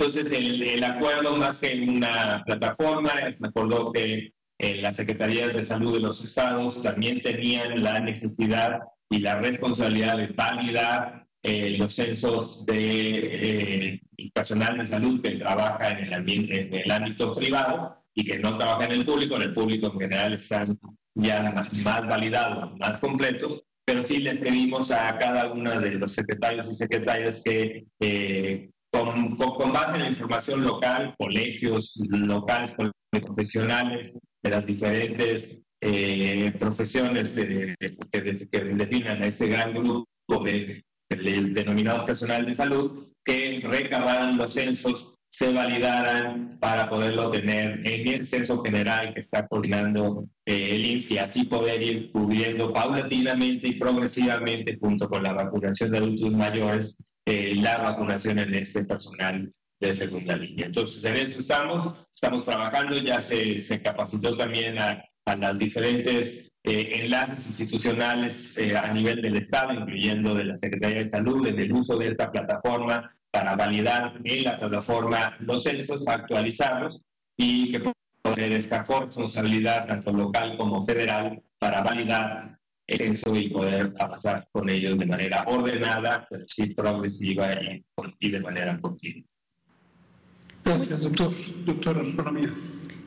Entonces, el, el, acuerdo, más que una plataforma, se acordó que eh, las secretarías de salud de los estados también tenían la necesidad y la responsabilidad de validar eh, los censos de eh, personal de salud que trabaja en el, ambiente, en el ámbito privado y que no trabaja en el público. En el público en general están ya más, validados, más completos, pero sí les pedimos a cada uno de los secretarios y secretarias que eh, con, con, base en la información local, colegios locales, profesionales de las diferentes eh, profesiones que, que definan a ese gran grupo de el denominado personal de salud, que recabaran los censos, se validaran para poderlo tener en ese censo general que está coordinando eh, el IMSS y así poder ir cubriendo paulatinamente y progresivamente junto con la vacunación de adultos mayores, eh, la vacunación en este personal de segunda línea. Entonces, en eso estamos, estamos trabajando, ya se, capacitó también a, las diferentes eh, enlaces institucionales eh, a nivel del Estado, incluyendo de la Secretaría de Salud, en el uso de esta plataforma para validar en la plataforma los censos, actualizarlos y que tener esta responsabilidad tanto local como federal para validar censo y poder avanzar con ellos de manera ordenada, pero sí progresiva y, y de manera continua. Gracias, doctor. Doctor Romero.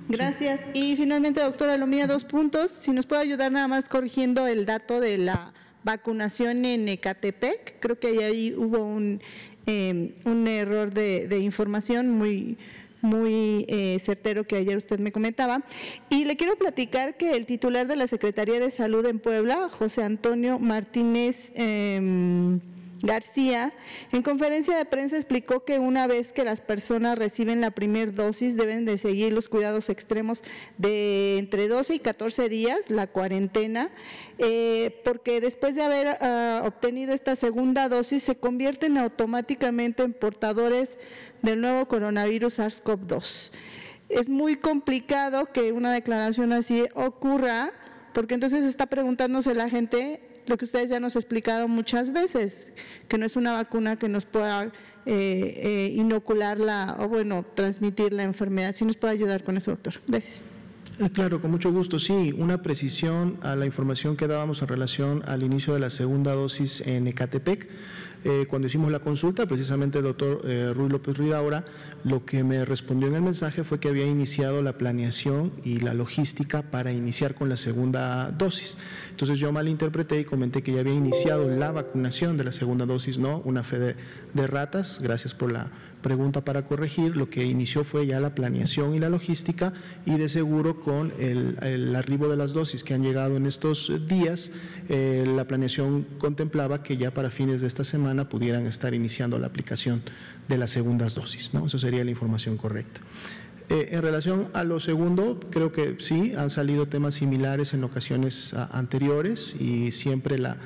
Gracias. Y finalmente, doctora Lomía, dos puntos. Si nos puede ayudar nada más corrigiendo el dato de la vacunación en Ecatepec. Creo que ahí hubo un, em, un error de, información muy, muy eh, certero que ayer usted me comentaba. Y le quiero platicar que el titular de la Secretaría de Salud en Puebla, José Antonio Martínez, eh, García, en conferencia de prensa explicó que una vez que las personas reciben la primera dosis deben de seguir los cuidados extremos de entre 12 y 14 días, la cuarentena, eh, porque después de haber ah, obtenido esta segunda dosis se convierten automáticamente en portadores del nuevo coronavirus SARS-CoV-2. Es muy complicado que una declaración así ocurra, porque entonces está preguntándose la gente lo que ustedes ya nos explicaron muchas veces, que no es una vacuna que nos pueda inocularla o bueno, transmitir la enfermedad. Si nos puede ayudar con eso, doctor. Gracias. Claro, con mucho gusto. Sí, una precisión a la información que dábamos en relación al inicio de la segunda dosis en Ecatepec. Eh, cuando hicimos la consulta, precisamente el doctor eh, Ruy López Ridaura, lo que me respondió en el mensaje fue que había iniciado la planeación y la logística para iniciar con la segunda dosis. Entonces yo malinterpreté y comenté que ya había iniciado la vacunación de la segunda dosis, no una fe de ratas. Gracias por la pregunta para corregir, lo que inició fue ya la planeación y la logística y de seguro con el, arribo de las dosis que han llegado en estos días, eh, la planeación contemplaba que ya para fines de esta semana pudieran estar iniciando la aplicación de las segundas dosis. ¿no? Eso sería la información correcta. Eh, en relación a lo segundo, creo que sí, han salido temas similares en ocasiones anteriores y siempre la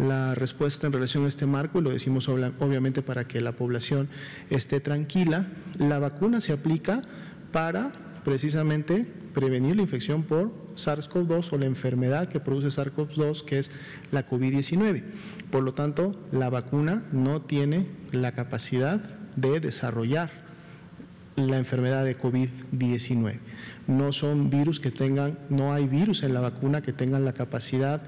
la respuesta en relación a este marco, y lo decimos obviamente para que la población esté tranquila, la vacuna se aplica para precisamente prevenir la infección por SARS-CoV-2 o la enfermedad que produce SARS-CoV-2, que es la COVID-19. Por lo tanto, la vacuna no tiene la capacidad de desarrollar la enfermedad de COVID-19. No son virus que tengan, no hay virus en la vacuna que tengan la capacidad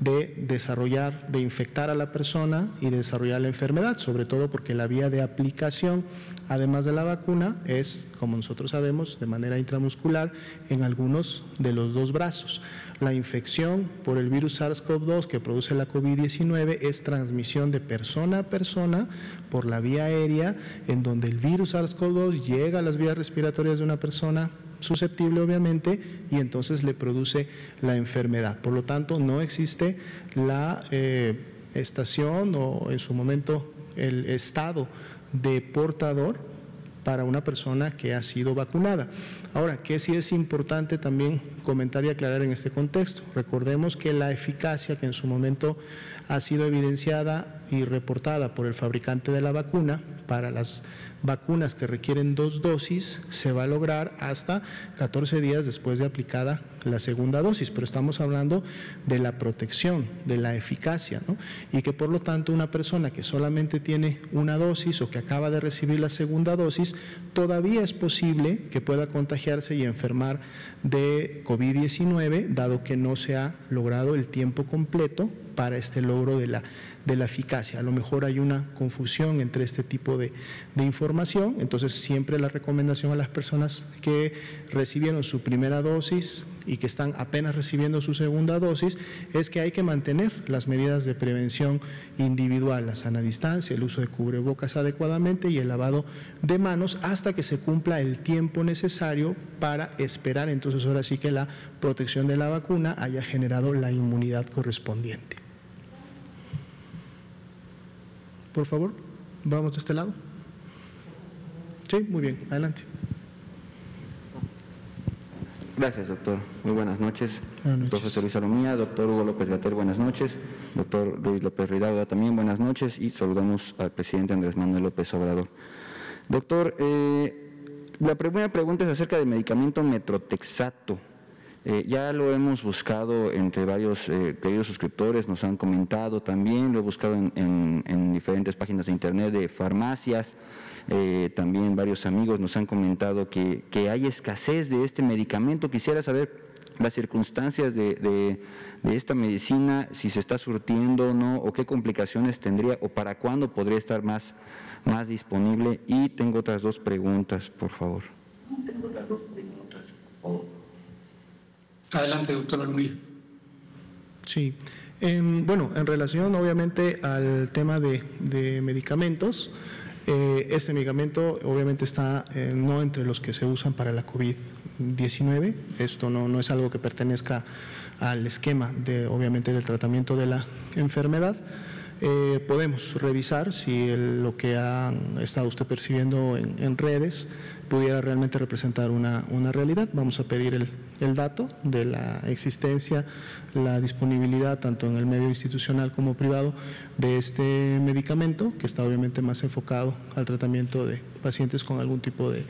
de desarrollar, de infectar a la persona y de desarrollar la enfermedad, sobre todo porque la vía de aplicación, además de la vacuna, es, como nosotros sabemos, de manera intramuscular en algunos de los dos brazos. La infección por el virus SARS-CoV-2 que produce la COVID-19 es transmisión de persona a persona por la vía aérea, en donde el virus SARS-CoV-2 llega a las vías respiratorias de una persona susceptible obviamente y entonces le produce la enfermedad. Por lo tanto, no existe la eh, estación o en su momento el estado de portador para una persona que ha sido vacunada. Ahora, ¿qué sí es importante también comentar y aclarar en este contexto? Recordemos que la eficacia que en su momento ha sido evidenciada y reportada por el fabricante de la vacuna para las vacunas que requieren dos dosis se va a lograr hasta 14 días después de aplicada la segunda dosis, pero estamos hablando de la protección, de la eficacia, ¿no? y que por lo tanto una persona que solamente tiene una dosis o que acaba de recibir la segunda dosis, todavía es posible que pueda contagiarse y enfermar de COVID-19, dado que no se ha logrado el tiempo completo para este logro de la de la eficacia. A lo mejor hay una confusión entre este tipo de, información, entonces siempre la recomendación a las personas que recibieron su primera dosis y que están apenas recibiendo su segunda dosis es que hay que mantener las medidas de prevención individual, la sana distancia, el uso de cubrebocas adecuadamente y el lavado de manos hasta que se cumpla el tiempo necesario para esperar entonces ahora sí que la protección de la vacuna haya generado la inmunidad correspondiente. Por favor. Vamos de este lado. Sí, muy bien, adelante. Gracias, doctor. Muy buenas noches. Profesor Luis Salomía, doctor Hugo López Gater, buenas noches. Doctor Luis López Ridauda, también buenas noches. Y saludamos al presidente Andrés Manuel López Obrador. Doctor, eh, la primera pregunta es acerca del medicamento metrotexato. Eh, ya lo hemos buscado entre varios eh, queridos suscriptores, nos han comentado también, lo he buscado en, diferentes páginas de internet de farmacias, eh, también varios amigos nos han comentado que, hay escasez de este medicamento. Quisiera saber las circunstancias de, esta medicina, si se está surtiendo o no, o qué complicaciones tendría, o para cuándo podría estar más, más disponible. Y tengo otras dos preguntas, por favor. Tengo otras dos preguntas, por favor. Adelante, doctor Alunía. Sí. bueno, en relación obviamente al tema de, medicamentos, eh, este medicamento obviamente está eh, no entre los que se usan para la COVID-19. Esto no, no es algo que pertenezca al esquema de obviamente del tratamiento de la enfermedad. Eh, podemos revisar si lo que ha estado usted percibiendo en, redes pudiera realmente representar una, realidad. Vamos a pedir el, el, dato de la existencia, la disponibilidad tanto en el medio institucional como privado de este medicamento, que está obviamente más enfocado al tratamiento de pacientes con algún tipo de,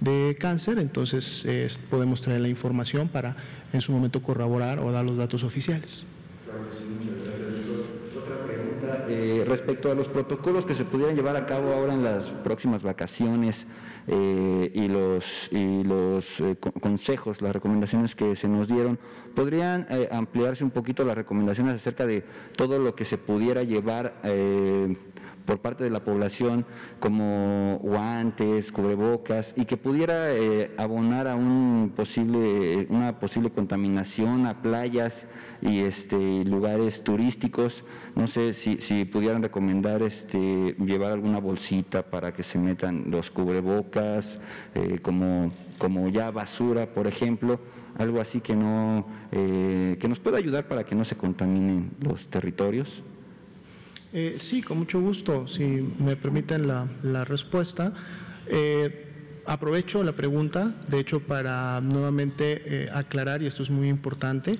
de cáncer, entonces eh, podemos traer la información para en su momento corroborar o dar los datos oficiales. Eh, respecto a los protocolos que se pudieran llevar a cabo ahora en las próximas vacaciones eh, y los, y los eh, consejos, las recomendaciones que se nos dieron, ¿podrían ampliarse un poquito las recomendaciones acerca de todo lo que se pudiera llevar por parte de la población como guantes, cubrebocas y que pudiera eh, abonar a un posible, una posible contaminación a playas y este, lugares turísticos. No sé si, si pudieran recomendar este, llevar alguna bolsita para que se metan los cubrebocas, eh, como, como ya basura, por ejemplo, algo así que, no, eh, que nos pueda ayudar para que no se contaminen los territorios. Eh, sí, con mucho gusto, si me permiten la, respuesta. Eh, aprovecho la pregunta, de hecho, para nuevamente eh, aclarar, y esto es muy importante,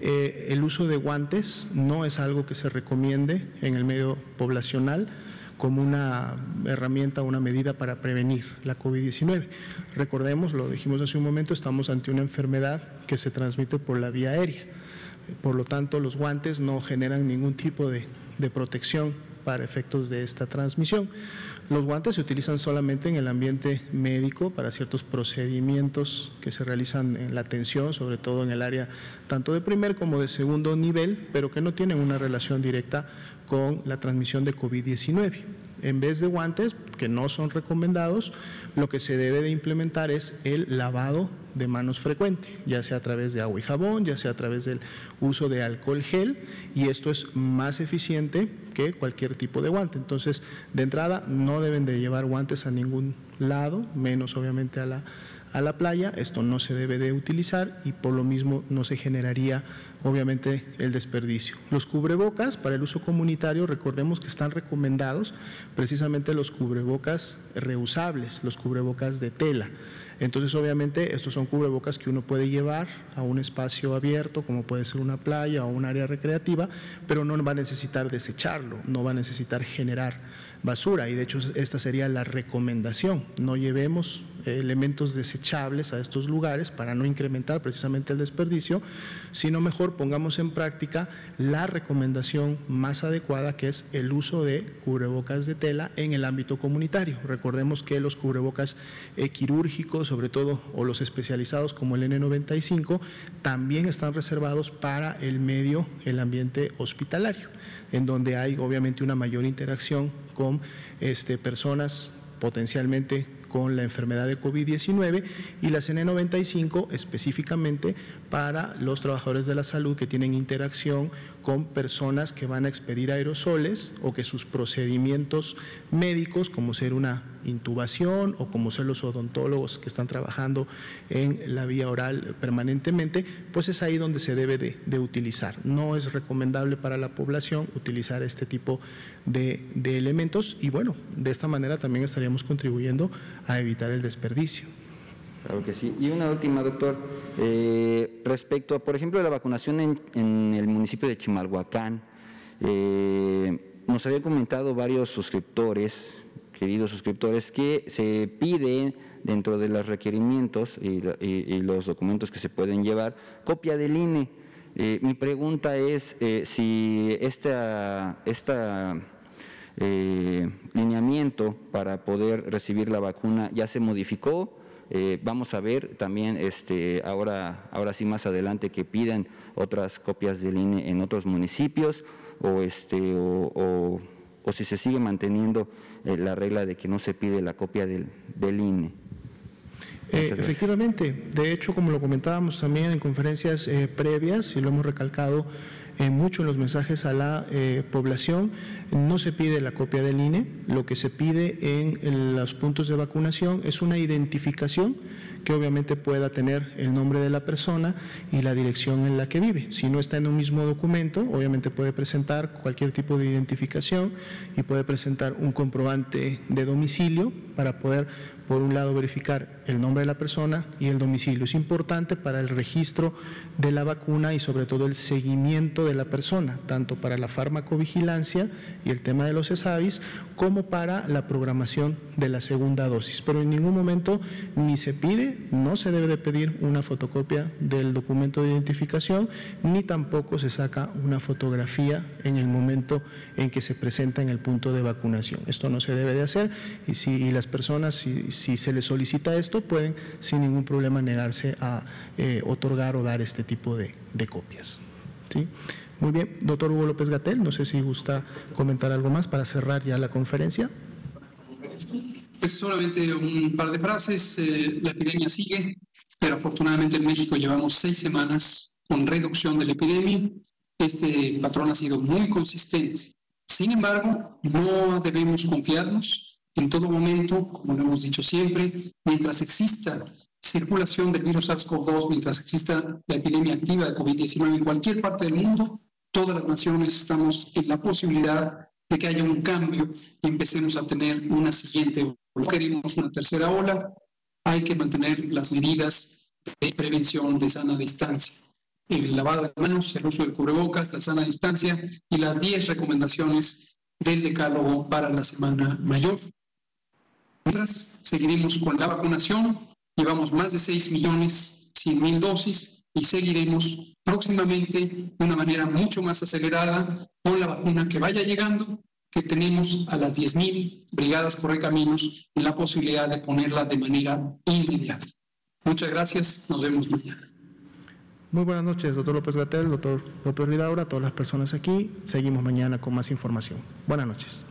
el uso de guantes no es algo que se recomiende en el medio poblacional como una herramienta, una medida para prevenir la COVID-19. Recordemos, lo dijimos hace un momento, estamos ante una enfermedad que se transmite por la vía aérea. Por lo tanto, los guantes no generan ningún tipo de protección para efectos de esta transmisión. Los guantes se utilizan solamente en el ambiente médico para ciertos procedimientos que se realizan en la atención, sobre todo en el área tanto de primer como de segundo nivel, pero que no tienen una relación directa con la transmisión de COVID-19. En vez de guantes, que no son recomendados, lo que se debe de implementar es el lavado de manos frecuente, ya sea a través de agua y jabón, ya sea a través del uso de alcohol gel, y esto es más eficiente que cualquier tipo de guante. Entonces, de entrada, no deben de llevar guantes a ningún lado, menos obviamente a la, a la playa, esto no se debe de utilizar y por lo mismo no se generaría obviamente el desperdicio. Los cubrebocas para el uso comunitario, recordemos que están recomendados precisamente los cubrebocas reusables, los cubrebocas de tela. Entonces, obviamente, estos son cubrebocas que uno puede llevar a un espacio abierto, como puede ser una playa o un área recreativa, pero no va a necesitar desecharlo, no va a necesitar generar basura. Y de hecho, esta sería la recomendación. No llevemos elementos desechables a estos lugares para no incrementar precisamente el desperdicio, sino mejor pongamos en práctica la recomendación más adecuada que es el uso de cubrebocas de tela en el ámbito comunitario. Recordemos que los cubrebocas eh, quirúrgicos, sobre todo, o los especializados como el N95, también están reservados para el medio, el ambiente hospitalario, en donde hay obviamente una mayor interacción con este, personas potencialmente con la enfermedad de COVID-19 y la CN95 específicamente para los trabajadores de la salud que tienen interacción con personas que van a expedir aerosoles o que sus procedimientos médicos, como ser una intubación o como ser los odontólogos que están trabajando en la vía oral permanentemente, pues es ahí donde se debe de, utilizar. No es recomendable para la población utilizar este tipo de, elementos y bueno, de esta manera también estaríamos contribuyendo a evitar el desperdicio. Claro que sí. Y una última, doctor. Eh, respecto, a, por ejemplo, la vacunación en, el municipio de Chimalhuacán, eh, nos habían comentado varios suscriptores, queridos suscriptores, que se pide dentro de los requerimientos y, los documentos que se pueden llevar, copia del INE. Eh, mi pregunta es si esta, esta lineamiento para poder recibir la vacuna ya se modificó eh, vamos a ver también este, ahora, ahora sí más adelante que piden otras copias del INE en otros municipios o, este, o, si se sigue manteniendo eh, la regla de que no se pide la copia del, del INE. Eh, efectivamente, de hecho, como lo comentábamos también en conferencias previas y lo hemos recalcado mucho en los mensajes a la población, no se pide la copia del INE, lo que se pide en, los puntos de vacunación es una identificación que obviamente pueda tener el nombre de la persona y la dirección en la que vive. Si no está en un mismo documento, obviamente puede presentar cualquier tipo de identificación y puede presentar un comprobante de domicilio para poder por un lado, verificar el nombre de la persona y el domicilio. Es importante para el registro de la vacuna y sobre todo el seguimiento de la persona, tanto para la farmacovigilancia y el tema de los ESAVIS, como para la programación de la segunda dosis. Pero en ningún momento ni se pide, no se debe de pedir una fotocopia del documento de identificación, ni tampoco se saca una fotografía en el momento en que se presenta en el punto de vacunación. Esto no se debe de hacer y si las personas, si, se les solicita esto, pueden sin ningún problema negarse a eh, otorgar o dar este tipo de, copias. ¿sí? Muy bien, doctor Hugo López Gatel, no sé si gusta comentar algo más para cerrar ya la conferencia. Pues solamente un par de frases. Eh, la epidemia sigue, pero afortunadamente en México llevamos seis semanas con reducción de la epidemia. Este patrón ha sido muy consistente. Sin embargo, no debemos confiarnos en todo momento, como lo hemos dicho siempre, mientras exista circulación del virus SARS-CoV-2, mientras exista la epidemia activa de COVID-19 en cualquier parte del mundo, todas las naciones estamos en la posibilidad de que haya un cambio y empecemos a tener una siguiente ola. Queremos una tercera ola, hay que mantener las medidas de prevención de sana distancia. El lavado de manos, el uso del cubrebocas, la sana distancia y las 10 recomendaciones del decálogo para la semana mayor. Mientras, seguiremos con la vacunación. Llevamos más de 6 millones 100 mil dosis y seguiremos próximamente de una manera mucho más acelerada con la vacuna que vaya llegando, que tenemos a las 10.000 brigadas Correcaminos en la posibilidad de ponerla de manera inmediata. Muchas gracias, nos vemos mañana. Muy buenas noches, doctor López Gatel, doctor López Ridaura, todas las personas aquí. Seguimos mañana con más información. Buenas noches.